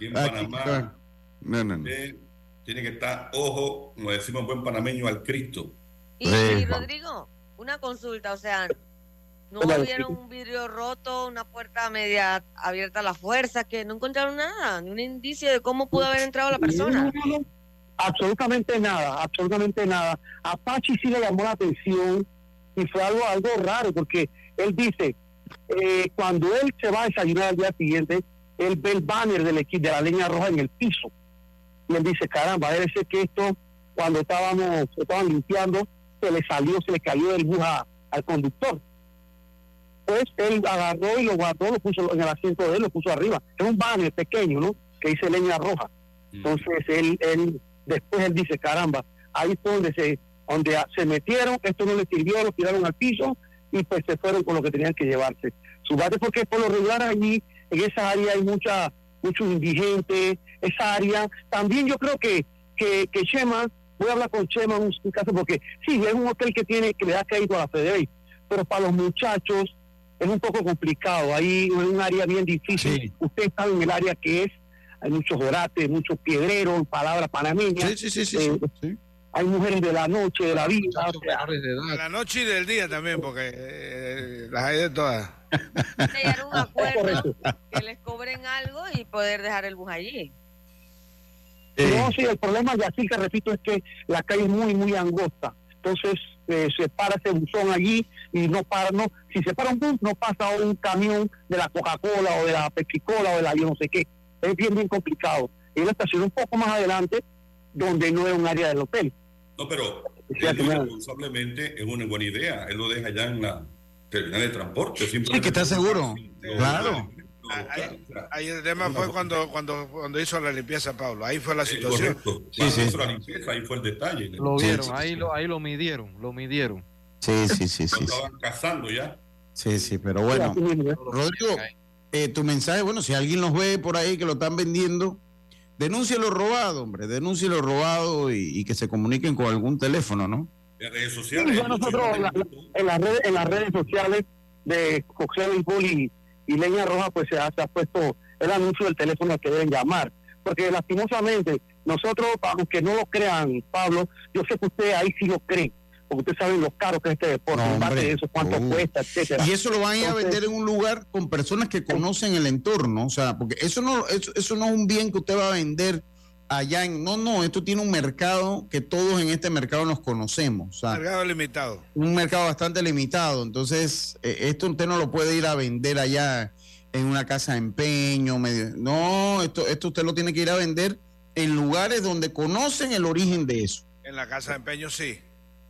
Y en aquí, Panamá no, no, no. usted tiene que estar, ojo, como decimos en buen panameño, al Cristo. Y, y, Rodrigo, una consulta, o sea, no vieron un vidrio roto, una puerta media abierta a la fuerza, que no encontraron nada, ni un indicio de cómo pudo haber entrado la persona. No, no, no. Absolutamente nada, absolutamente nada. A Pachi sí le llamó la atención y fue algo, algo raro porque él dice, eh, cuando él se va a desayunar al día siguiente, él ve el banner del equipo de la leña roja en el piso. Y él dice, caramba, debe ser que esto, cuando estábamos, estaban limpiando, se le salió, se le cayó del bus a- al conductor. Pues él agarró y lo guardó, lo puso en el asiento de él, lo puso arriba. Es un banner pequeño, ¿no? Que dice leña roja. Entonces él, él, después él dice, caramba, ahí fue donde se, donde se metieron, esto no les sirvió, lo tiraron al piso y pues se fueron con lo que tenían que llevarse. Su bate porque por lo regular allí, en esa área hay mucha, muchos indigentes, esa área. También yo creo que, que, que Chema, voy a hablar con Chema en un, caso porque sí, es un hotel que tiene, que le da crédito a la FedEx, pero para los muchachos es un poco complicado, ahí es un área bien difícil. Usted está en el área que es, hay muchos orates, muchos piedreros, palabras panameñas. Sí, sí, sí, Eh, Hay mujeres de la noche, de la vida. o sea, De la noche y del día también, porque eh, las hay de todas. Llegar a un acuerdo, que les cobren algo y poder dejar el bus allí. No, sí, el problema de así que repito es que la calle es muy, muy angosta. Entonces eh, se para ese buzón allí y no para, no, si se para un bus, no pasa un camión de la Coca-Cola o de la Pepsi-Cola o de la yo no sé qué. Es bien, bien complicado. Y la estación un poco más adelante, donde no es un área del hotel. No, pero Sí, él responsablemente es una buena idea. Él lo deja allá en la terminal de transporte. Sí, que está seguro. Claro. Ahí el tema fue cuando, cuando, cuando hizo la limpieza Pablo. Ahí fue la Eh, situación. correcto. Cuando hizo la limpieza, ahí fue el detalle. Lo Sí, vieron, sí, ahí, sí. Lo, ahí lo midieron, lo midieron. Sí, sí, sí, sí. Sí. estaban cazando ya. Sí, sí, pero bueno. Rodrigo, eh, tu mensaje, bueno, si alguien los ve por ahí que lo están vendiendo, denúncialo robado, hombre, denúncialo robado y, y que se comuniquen con algún teléfono, ¿no? En redes sociales. nosotros la- en las redes, en las redes sociales de Coxero y Poli y Leña Roja, pues se ha, se ha puesto el anuncio del teléfono al que deben llamar. Porque lastimosamente, nosotros, para los que no lo crean, Pablo, yo sé que usted ahí sí lo cree, porque ustedes saben los caros que es este deporte, No, en base hombre. de eso, cuánto Uh. cuesta, etcétera. Y eso lo van a ir a Entonces, vender en un lugar con personas que conocen el entorno, o sea, porque eso no, eso, eso no es un bien que usted va a vender allá en, no, no, esto tiene un mercado que todos en este mercado nos conocemos, o sea, Mercado limitado. un mercado bastante limitado. Entonces, eh, esto usted no lo puede ir a vender allá en una casa de empeño. Medio, no, esto, esto usted lo tiene que ir a vender en lugares donde conocen el origen de eso. En la casa de empeño sí.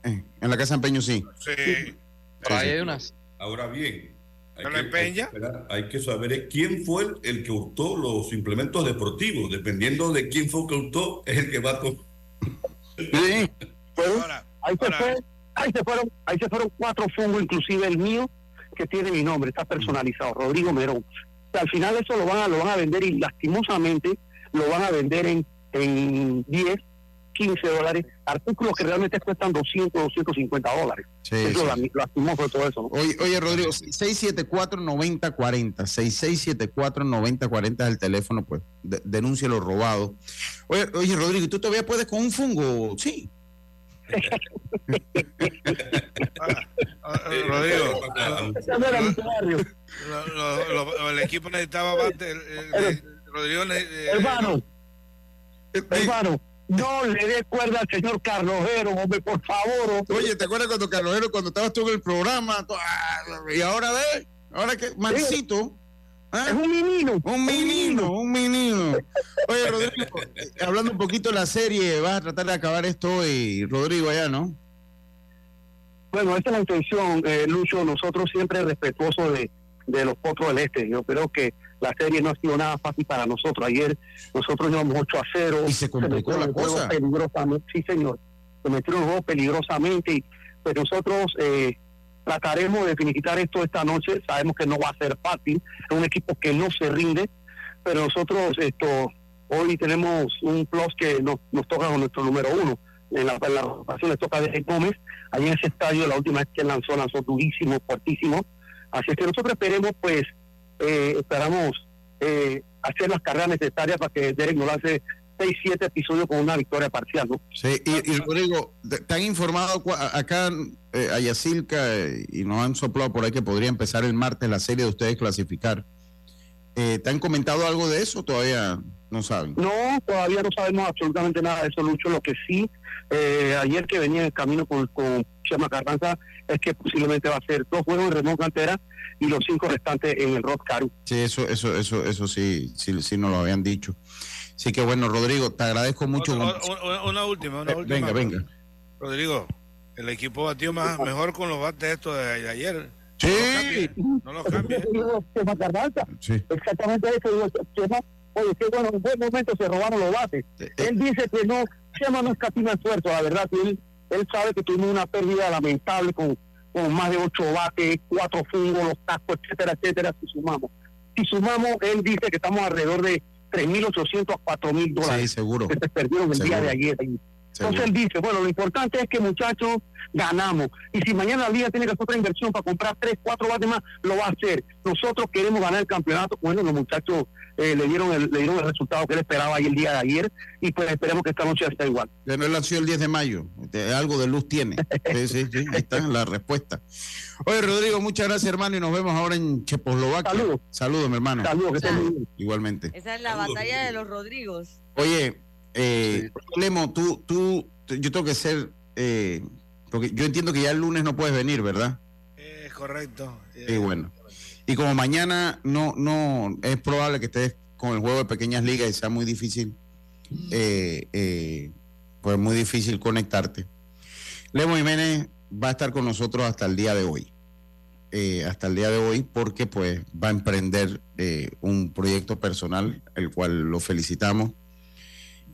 Eh, en la casa de empeño sí. Sí. Por ahí hay unas. Ahora bien, hay ¿Pero que, hay que esperar, hay que saber es quién fue el, el que hurtó los implementos deportivos. Dependiendo de quién fue el que hurtó, es el que va con. Sí. Ahora, ahí, se ahora- fue, ahí, se fueron, ahí se fueron cuatro fungos, inclusive el mío, que tiene mi nombre, está personalizado, Rodrigo Merón. O sea, al final eso lo van a, lo van a vender y lastimosamente lo van a vender en, en 10, 15 dólares, artículos que realmente cuestan 200, 250 dólares. Sí, es lo sí. lastimoso de todo eso. ¿no? Oye, oye, Rodrigo, 674-9040, 6674-9040 es el teléfono, pues, de, denuncia lo robado. Oye, oye, Rodrigo, ¿y tú todavía puedes con un fungo? Sí. Ah, eh, Rodrigo, lo- el equipo necesitaba el- el- el- Rodrigo eh, Hermano, hermano, no le dé cuerda al señor Carlojero, hombre, por favor. hombre. Oye, ¿te acuerdas cuando Carlojero, cuando estabas tú en el programa? ah, y ahora ve, ahora que, Marcito. ¿ah? Es un menino. Un menino, un menino. Oye, Rodrigo, eh, hablando un poquito de la serie, vas a tratar de acabar esto hoy, Rodrigo, allá, ¿no? Bueno, esa es la intención, eh, Lucho. Nosotros siempre respetuosos de, de los Potros del Este. Yo creo que la serie no ha sido nada fácil para nosotros. Ayer nosotros llevamos 8 a 0. Y se complicó la cosa. Peligrosamente. Sí, señor. Se metieron el juego peligrosamente. Y pues nosotros eh, trataremos de finiquitar esto esta noche. Sabemos que no va a ser fácil. Es un equipo que no se rinde. Pero nosotros esto hoy tenemos un plus que nos, nos toca con nuestro número uno. En la, en la rotación le toca a Derek Gómez. Allí en ese estadio, la última vez que lanzó, lanzó durísimo, fuertísimo. Así es que nosotros esperemos, pues, eh, esperamos eh, hacer las carreras necesarias para que Derek nos lance 6, 7 episodios con una victoria parcial, ¿no? Sí, y, y Rodrigo, te han informado acá eh, a Yacilca eh, y nos han soplado por ahí que podría empezar el martes la serie de ustedes clasificar. Eh, ¿Te han comentado algo de eso? Todavía no saben. No, todavía no sabemos absolutamente nada de eso, Lucho. Lo que sí, eh, ayer que venía en el camino con, con Chema Carranza, es que posiblemente va a ser dos juegos en Ramón Cantera y los cinco restantes en el Rock Caru. Sí, eso, eso, eso, eso sí, sí, sí nos lo habían dicho. Así que bueno, Rodrigo, te agradezco mucho. Otra- una, una última, una Eh, última. venga, venga. Rodrigo, el equipo batió más, mejor con los bates estos de, ayer. Sí. No los cambies. Carranza. Sí. Exactamente eso digo Chema. Oye, qué bueno, en buen momento se robaron los bates. Él dice que no, Chema no escatima esfuerzo, la verdad, que él, él sabe que tuvimos una pérdida lamentable con, con más de ocho bates, cuatro fungos, los cascos, etcétera, etcétera, si sumamos. Si sumamos, él dice que estamos alrededor de 3.800 a 4.000 dólares Sí, seguro. que se perdieron el día de ayer. Entonces él dice, bueno, lo importante es que muchachos ganamos. Y si mañana la liga tiene que hacer otra inversión para comprar tres, cuatro bates más, lo va a hacer. Nosotros queremos ganar el campeonato. Bueno, los muchachos eh, le dieron el, le dieron el resultado que él esperaba ahí el día de ayer y pues esperemos que esta noche sea igual. Pero él nació el 10 de mayo. Este, Algo de luz tiene. Sí, sí, sí. Ahí está la respuesta. Oye, Rodrigo, muchas gracias, hermano. Y nos vemos ahora en Checoslovaquia. Saludos. Saludos, mi hermano. Saludos, que. Igualmente. Esa es la batalla de los Rodrigos. Oye, eh, Lemo, tú, tú, yo tengo que ser. eh, porque yo entiendo que ya el lunes no puedes venir, ¿verdad? Es correcto. Sí, bueno. Y como mañana no, no, es probable que estés con el juego de pequeñas ligas y sea muy difícil, eh, eh, pues muy difícil conectarte. Lemo Jiménez va a estar con nosotros hasta el día de hoy. Eh, hasta el día de hoy, porque pues va a emprender eh, un proyecto personal, el cual lo felicitamos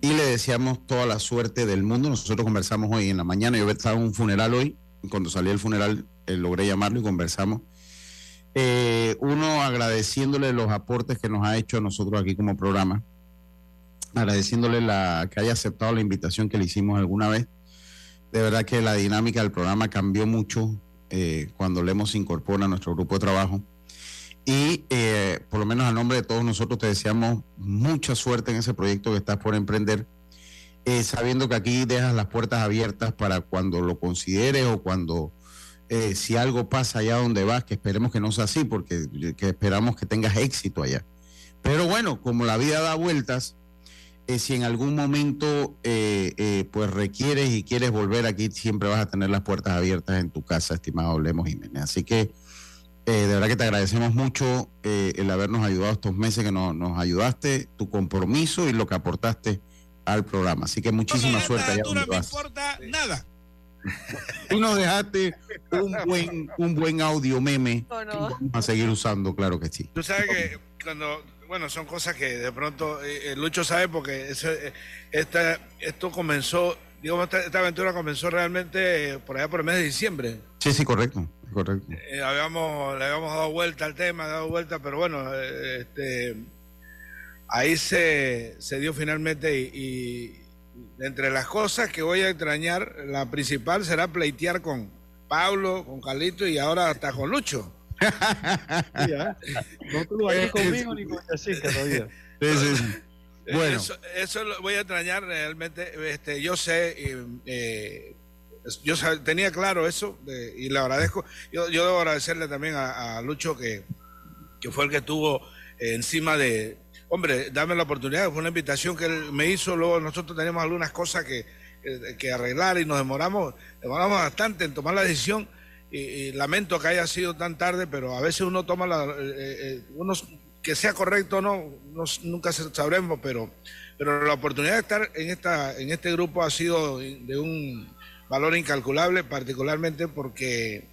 y le deseamos toda la suerte del mundo. Nosotros conversamos hoy en la mañana, yo estaba en un funeral hoy, cuando salí del funeral eh, logré llamarlo y conversamos. Eh, uno agradeciéndole los aportes que nos ha hecho a nosotros aquí como programa, agradeciéndole la que haya aceptado la invitación que le hicimos alguna vez. De verdad que la dinámica del programa cambió mucho eh, cuando le hemos incorporado a nuestro grupo de trabajo. Y eh, por lo menos a nombre de todos nosotros te deseamos mucha suerte en ese proyecto que estás por emprender, eh, sabiendo que aquí dejas las puertas abiertas para cuando lo consideres o cuando eh, si algo pasa allá donde vas, que esperemos que no sea así, porque que esperamos que tengas éxito allá. Pero bueno, como la vida da vueltas, eh, si en algún momento eh, eh, pues requieres y quieres volver aquí, siempre vas a tener las puertas abiertas en tu casa, estimado Lemos Jiménez. Así que eh, de verdad que te agradecemos mucho eh, el habernos ayudado estos meses que nos, nos ayudaste, tu compromiso y lo que aportaste al programa. Así que muchísima suerte allá donde vas. importa nada. Tú nos dejaste un buen, un buen audio meme que vamos a seguir usando, claro que sí. Tú sabes que cuando, bueno, son cosas que de pronto eh, eh, Lucho sabe porque ese, eh, esta, esto comenzó, digamos, esta, esta aventura comenzó realmente por allá por el mes de diciembre. Sí, sí, correcto, correcto. Eh, habíamos, le habíamos dado vuelta al tema, dado vuelta, pero bueno, eh, este, ahí se, se dio finalmente y, y entre las cosas que voy a extrañar, la principal será pleitear con Pablo, con Carlito y ahora hasta con Lucho. No tú lo vayas conmigo ni con Jessica todavía. Bueno. Eso, eso lo voy a extrañar realmente. Este, yo sé, eh, eh, yo tenía claro eso eh, y le agradezco. Yo, yo debo agradecerle también a, Lucho que, que fue el que estuvo eh, encima de, hombre, dame la oportunidad. Fue una invitación que él me hizo. Luego nosotros teníamos algunas cosas que, que- que arreglar y nos demoramos, demoramos bastante en tomar la decisión. Y, lamento que haya sido tan tarde, pero a veces uno toma la, eh, eh, uno que sea correcto o no, no- nunca sabremos, pero, pero la oportunidad de estar en esta, en este grupo ha sido de un valor incalculable, particularmente porque,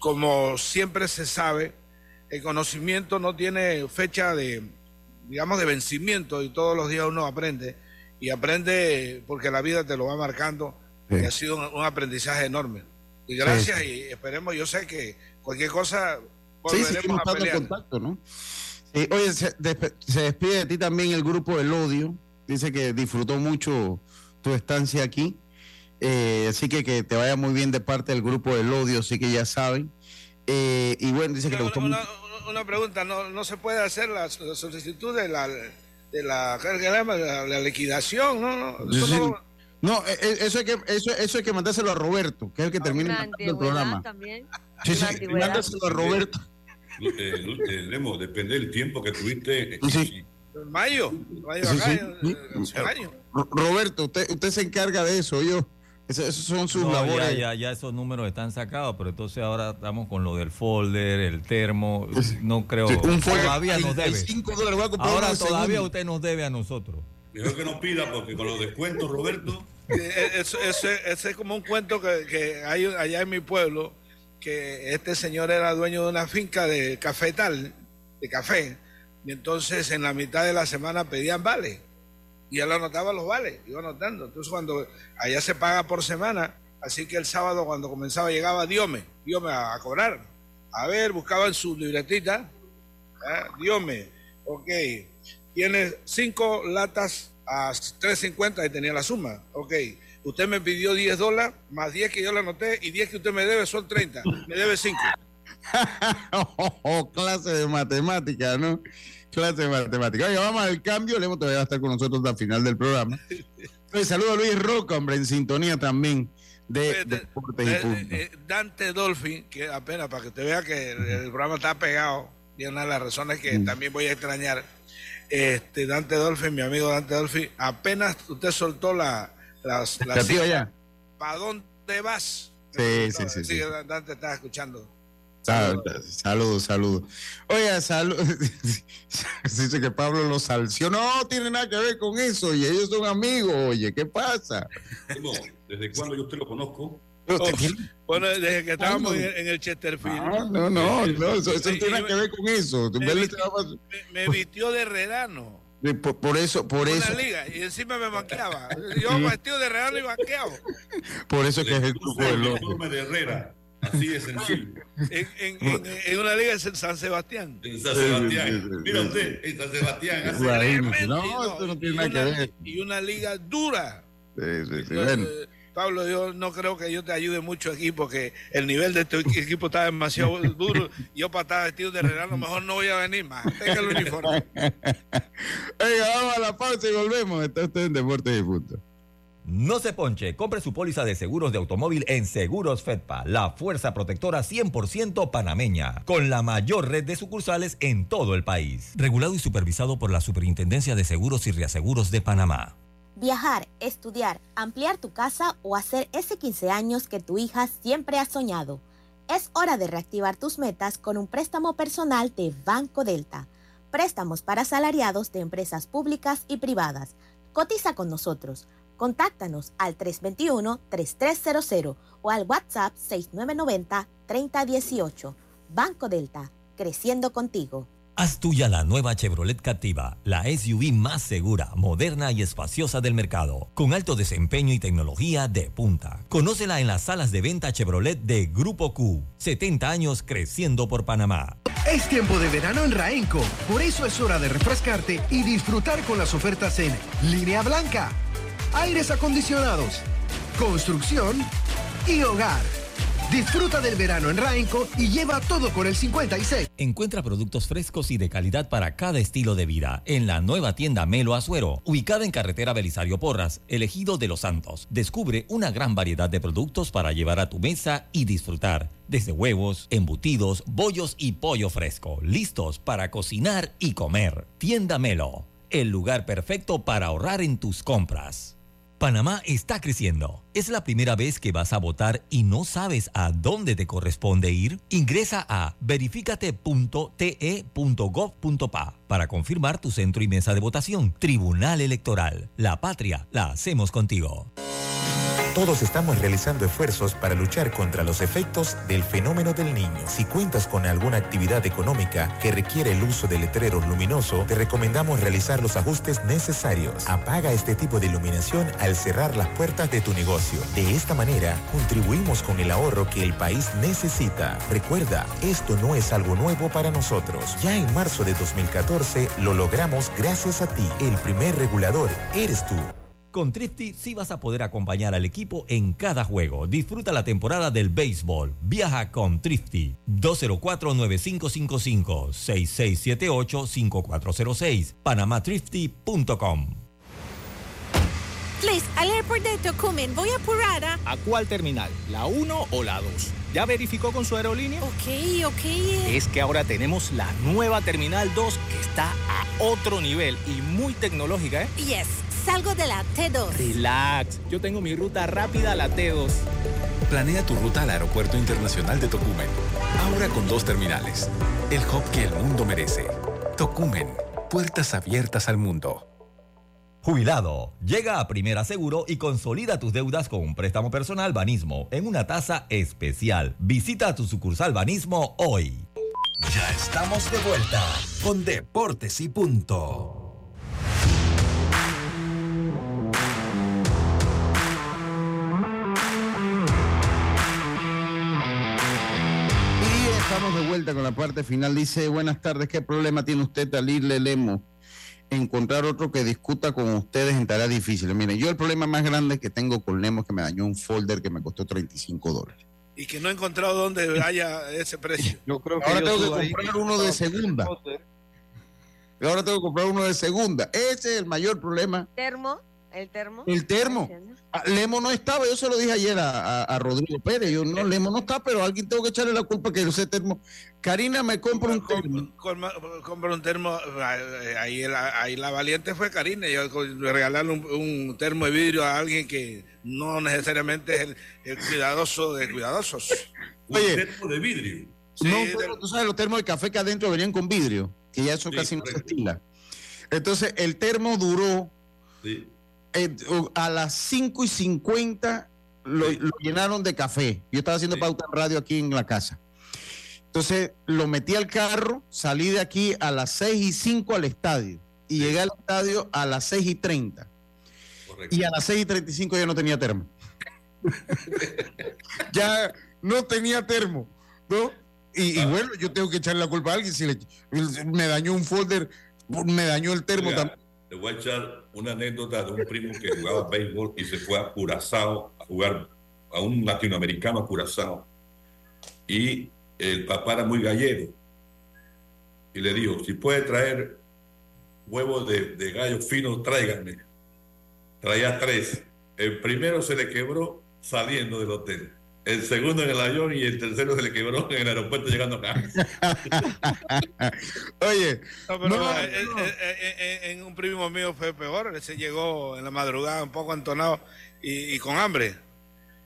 como siempre se sabe, el conocimiento no tiene fecha de, digamos, de vencimiento y todos los días uno aprende y aprende porque la vida te lo va marcando Sí. y ha sido un, un aprendizaje enorme. Y gracias Sí. y esperemos, yo sé que cualquier cosa Sí, volveremos seguimos a pelear. contacto, ¿no? Sí, oye, se, despe- se despide de ti también el grupo El Odio. Dice que disfrutó mucho tu estancia aquí. Eh, así que que te vaya muy bien de parte del grupo El Odio, así que ya saben. Eh, y bueno, dice que le gustó una, mucho. una- una pregunta, ¿no, no se puede hacer la, la solicitud de la, de la, la, la liquidación? ¿no? no, eso Sí, no- No, eh, eh, eso hay que eso, eso hay que mandárselo a Roberto, que es el que termina La mandando el programa. también. Sí, sí, mándaselo a Roberto. Eh, eh, Lemo, depende del tiempo que tuviste. Sí. Mayo, mayo Sí, acá, sí. Ro- Roberto, usted, usted se encarga de eso, yo. Eso- Esos son sus No, labores. ya, ya esos números están sacados, pero entonces ahora estamos con lo del folder, el termo. No creo. Sí, un folder, todavía nos debe. 35 dólares, voy a comprar Ahora todavía segundo. usted nos debe a nosotros. Mejor que no pida, porque con los descuentos, Roberto. Eh, Eso, ese, ese es como un cuento que, que hay allá en mi pueblo, que este señor era dueño de una finca de cafetal, de café, y entonces en la mitad de la semana pedían vales, y él anotaba los vales, iba anotando. Entonces cuando allá se paga por semana, así que el sábado cuando comenzaba llegaba Diome, Diome a, cobrar. A ver, buscaba en su libretita, ¿ah? Diome, ok, tiene cinco latas a 3.50 y tenía la suma. Ok, usted me pidió 10 dólares, más 10 que yo le anoté y 10 que usted me debe son 30. Me debe 5. Oh, clase de matemática, ¿no? Clase de matemática. Oye, vamos al cambio. Lemo todavía va a estar con nosotros hasta el final del programa. Oye, saludo a Luis Roca, hombre, en sintonía también de Deportes y Eh, Punto. eh, Dante Dolphin, que apenas para que te vea que el, el programa está pegado, y una de las razones que Mm. también voy a extrañar. Este, Dante Dolphin, mi amigo Dante Dolphin, apenas usted soltó la, las, La. ¿Para dónde vas? Sí, sí, sí. sí. Dante está escuchando. Sal- Saludos, saludos. Oye, salud. Dice que Pablo lo salció. No tiene nada que ver con eso. Oye, ellos son amigos. Oye, ¿qué pasa? ¿desde cuándo yo usted lo conozco? Oh, bueno, desde que estábamos en, en el Chesterfield. Ah, no, no, no, eso, eso no tiene nada que ver con eso. Me, vistió, me- me vistió de redano. Por, por eso, por una eso, liga y encima me banqueaba. Yo vestido de redano y banqueado. por eso que es el grupo del de Herrera. Así de sencillo. En, en- en- en una liga en San Sebastián. En San Sebastián. Mira usted, en San Sebastián. hace- No, esto no tiene nada que ver. Y una liga dura. Sí, sí, sí, Entonces, bueno. Pablo, yo no creo que yo te ayude mucho aquí porque el nivel de tu equipo está demasiado duro. Yo para estar vestido de redano mejor no voy a venir más. Tenga el uniforme. Venga, vamos a la pausa y volvemos. Está usted en Deportes y Punto. No se ponche, compre su póliza de seguros de automóvil en Seguros Fedpa, la fuerza protectora 100% panameña, con la mayor red de sucursales en todo el país. Regulado y supervisado por la Superintendencia de Seguros y Reaseguros de Panamá. Viajar, estudiar, ampliar tu casa o hacer ese 15 años que tu hija siempre ha soñado. Es hora de reactivar tus metas con un préstamo personal de Banco Delta. Préstamos para asalariados de empresas públicas y privadas. Cotiza con nosotros. Contáctanos al 321-3300 o al WhatsApp 6990-3018. Banco Delta, creciendo contigo. Haz tuya la nueva Chevrolet Captiva, la SUV más segura, moderna y espaciosa del mercado, con alto desempeño y tecnología de punta. Conócela en las salas de venta Chevrolet de Grupo Q. 70 años creciendo por Panamá. Es tiempo de verano en Raenco, por eso es hora de refrescarte y disfrutar con las ofertas en línea blanca, aires acondicionados, construcción y hogar. Disfruta del verano en Raenco y lleva todo con el 56. Encuentra productos frescos y de calidad para cada estilo de vida en la nueva tienda Melo Azuero, ubicada en carretera Belisario Porras, elegido de Los Santos. Descubre una gran variedad de productos para llevar a tu mesa y disfrutar, desde huevos, embutidos, bollos y pollo fresco, listos para cocinar y comer. Tienda Melo, el lugar perfecto para ahorrar en tus compras. Panamá está creciendo. ¿Es la primera vez que vas a votar y no sabes a dónde te corresponde ir? Ingresa a verificate.te.gov.pa para confirmar tu centro y mesa de votación. Tribunal Electoral. La patria la hacemos contigo. Todos estamos realizando esfuerzos para luchar contra los efectos del fenómeno del niño. Si cuentas con alguna actividad económica que requiere el uso de letreros luminosos, te recomendamos realizar los ajustes necesarios. Apaga este tipo de iluminación al cerrar las puertas de tu negocio. De esta manera, contribuimos con el ahorro que el país necesita. Recuerda, esto no es algo nuevo para nosotros. Ya en marzo de 2014 lo logramos gracias a ti. El primer regulador eres tú. Con Trifty sí vas a poder acompañar al equipo en cada juego. Disfruta la temporada del béisbol. Viaja con Trifty. 204-9555 6678-5406 panamatrifty.com Please, al airport de Tocumen, voy apurada. ¿A cuál terminal? ¿La 1 o la 2? ¿Ya verificó con su aerolínea? Ok, ok. Es que ahora tenemos la nueva Terminal 2 que está a otro nivel y muy tecnológica, ¿eh? Yes, salgo de la T2. Relax, yo tengo mi ruta rápida a la T2. Planea tu ruta al Aeropuerto Internacional de Tocumen. Ahora con dos terminales. El hub que el mundo merece. Tocumen. Puertas abiertas al mundo. Jubilado, llega a Primera Seguro y consolida tus deudas con un préstamo personal Banismo en una tasa especial. Visita tu sucursal Banismo hoy. Ya estamos de vuelta con Deportes y Punto. Estamos de vuelta con la parte final. Dice, buenas tardes, ¿qué problema tiene usted, Talirle Lemo? Encontrar otro que discuta con ustedes en tareas difíciles. Miren, yo el problema más grande que tengo con Lemo es que me dañó un folder que me costó 35 dólares. Y que no he encontrado dónde haya ese precio. Yo creo Ahora tengo que comprar uno de segunda. Ahora tengo que comprar uno de segunda. Ese es el mayor problema. ¿Termo? ¿El termo? El termo. Ah, Lemo no estaba, yo se lo dije ayer a, a- a Rodrigo Pérez. Yo no, Lemo no está, pero alguien tengo que echarle la culpa que ese termo. Karina me compra un termo. Compra un termo, eh, ahí la, ahí la valiente fue Karina, yo regalarle un, un termo de vidrio a alguien que no necesariamente es el, el cuidadoso de cuidadosos. Oye. termo de vidrio. no, pero tú sabes los termos de café que adentro venían con vidrio, que ya eso Sí, casi no se estila. Entonces, el termo duró Sí. Eh, a las 5 y 50 lo, lo llenaron de café. Yo estaba haciendo pauta en radio aquí en la casa. Entonces lo metí al carro, salí de aquí a las 6 y 5 al estadio. Y llegué al estadio a las 6 y 30. Y a las 6 y 35 ya no tenía termo. ya no tenía termo. ¿no? Y, y bueno, yo tengo que echarle la culpa a alguien. Si le- me dañó un folder, me dañó el termo Oiga, también. Te voy a echar una anécdota de un primo que jugaba béisbol y se fue a Curazao a jugar a un latinoamericano a Curazao. Y el papá era muy gallego. Y le dijo, si puede traer huevos de, de gallo fino, tráiganme. Traía tres. El primero se le quebró saliendo del hotel. El segundo en el avión y el tercero se le quebró en el aeropuerto llegando acá. Oye, No, pero No, en un primo mío fue peor, él se llegó en la madrugada un poco entonado y, y con hambre.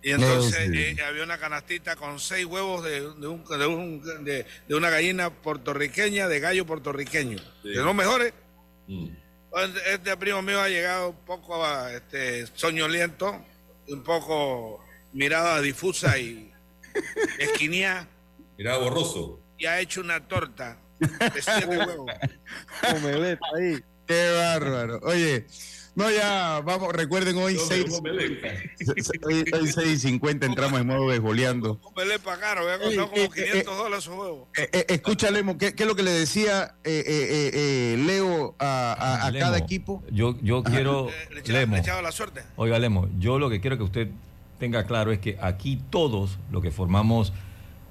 Y entonces No, sí. eh, había una canastita con seis huevos de, de un- de un- de- de una gallina puertorriqueña, de gallo puertorriqueño. De los mejores. Este primo mío ha llegado un poco a, este, soñoliento, un poco mirada difusa y esquinía, Mirá, borroso. y ha hecho una torta de siete huevos. Omeleta ahí. Qué bárbaro. Oye, no, ya, vamos, recuerden hoy Yo me 6 como melé. hoy, hoy 6 y 50 entramos en modo beisboleando. Un caro, había Oye, costado como eh, eh, 500 dólares esos huevos. Eh, eh, escucha, Lemo, ¿qué, qué es lo que le decía eh, eh, eh, eh, Leo a, a- a Lemo, cada equipo? Yo, yo Ajá. quiero, Le echaba, Lemo, le echaba la suerte. oiga Lemo, yo lo que quiero que usted tenga claro es que aquí todos lo que formamos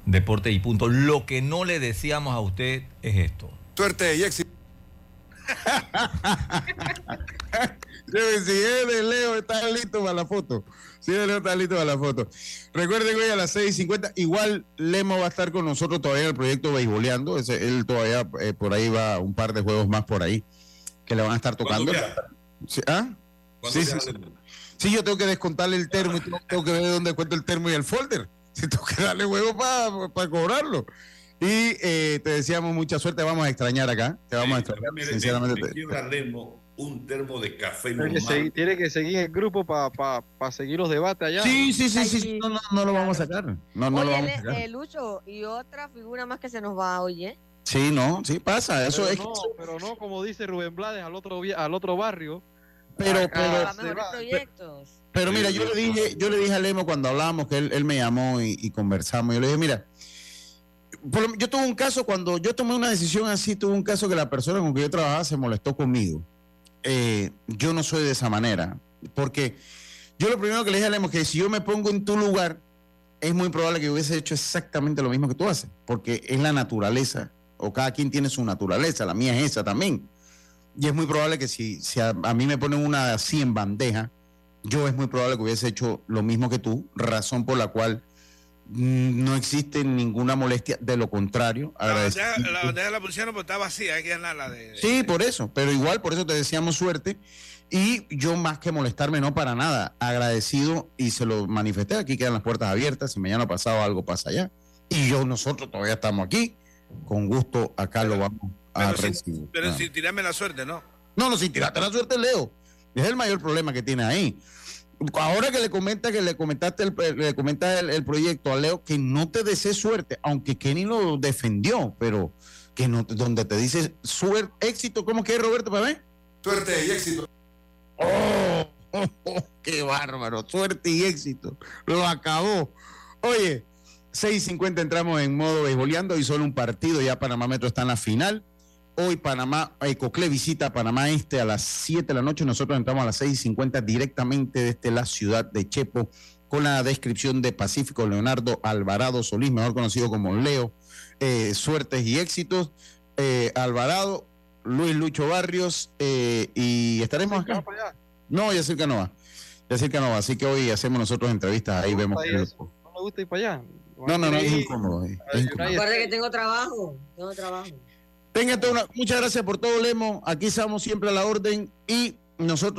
deporte y punto, lo que no le decíamos a usted es esto. Suerte y éxito. Si es de Leo, está listo para la foto. Si es de Leo, está listo para la foto. Recuerden que hoy a las 6.50, igual Lemo va a estar con nosotros todavía en el proyecto Beisboleando. Ese, él todavía eh, por ahí va un par de juegos más por ahí que le van a estar tocando. ¿Ah? ¿Cuándo Sí, sí. Sí, yo tengo que descontarle el termo y tengo, que ver dónde cuento el termo y el folder. Si tengo que darle huevo para cobrarlo. Y eh, te deseamos mucha suerte, vamos a extrañar acá. Te vamos a extrañar, Mire, me- sinceramente. me te- quiebra Lemo un termo de café Tiene que, normal. seguir, tiene que seguir el grupo para seguir los debates allá. Sí, sí, sí, sí, no, no, no lo vamos a sacar. No, no lo vamos a sacar. eh, Lucho, y otra figura más que se nos va, oye. Sí, no, sí pasa, eso pero es. no, pero no como dice Rubén Blades al otro al otro barrio. Pero, Acá pero, va. proyectos. Mira, yo le dije, yo le dije a Lemo cuando hablábamos que él, él me llamó y, y conversamos. Yo le dije, mira, por yo tuve un caso cuando yo tomé una decisión así, tuve un caso que la persona con que yo trabajaba se molestó conmigo. Eh, yo no soy de esa manera, porque yo lo primero que le dije a Lemo es que si yo me pongo en tu lugar, es muy probable que yo hubiese hecho exactamente lo mismo que tú haces, porque es la naturaleza, o cada quien tiene su naturaleza, la mía es esa también. Y es muy probable que si, si a, a mí me ponen una así en bandeja, yo es muy probable que hubiese hecho lo mismo que tú, razón por la cual mm, no existe ninguna molestia, de lo contrario. La bandeja, la bandeja la pusieron, pero está vacía, hay que llenarla de. de- Sí, por eso, pero igual, por eso te deseamos suerte. Y yo más que molestarme, no para nada, agradecido y se lo manifesté, aquí quedan las puertas abiertas, si mañana pasado algo pasa allá. Y yo, nosotros todavía estamos aquí, con gusto acá lo vamos a pero sin, pero Ah. sin tirarme la suerte, ¿no? No, no, sin tirarte la suerte, Leo. Es el mayor problema que tiene ahí. Ahora que le comenta que le comentaste el, le comenta el, el proyecto a Leo, que no te desee suerte, aunque Kenny lo defendió, pero que no, donde te dice suerte, éxito, ¿cómo que es Roberto para ver? Suerte y éxito. Oh, oh, oh, qué bárbaro, suerte y éxito. Lo acabó. Oye, 6.50 entramos en modo beisboleando y solo un partido, ya Panamá Metro está en la final. Hoy Panamá, eh, Cocle visita a Panamá Este a las 7 de la noche. Nosotros entramos a las 6.50 directamente desde la ciudad de Chepo con la descripción de Pacífico Leonardo Alvarado Solís, mejor conocido como Leo. Eh, suertes y éxitos. Eh, Alvarado, Luis Lucho Barrios eh, y estaremos acá. No, Yacirca no va. Yacirca no va. Así que hoy hacemos nosotros entrevistas. Ahí vemos. Es. No me gusta ir para allá. No, no, no, es incómodo. eh, es incómodo. Recuerde que tengo trabajo. Tengo trabajo. Una- muchas gracias por todo, Lemo. Aquí estamos siempre a la orden y nosotros.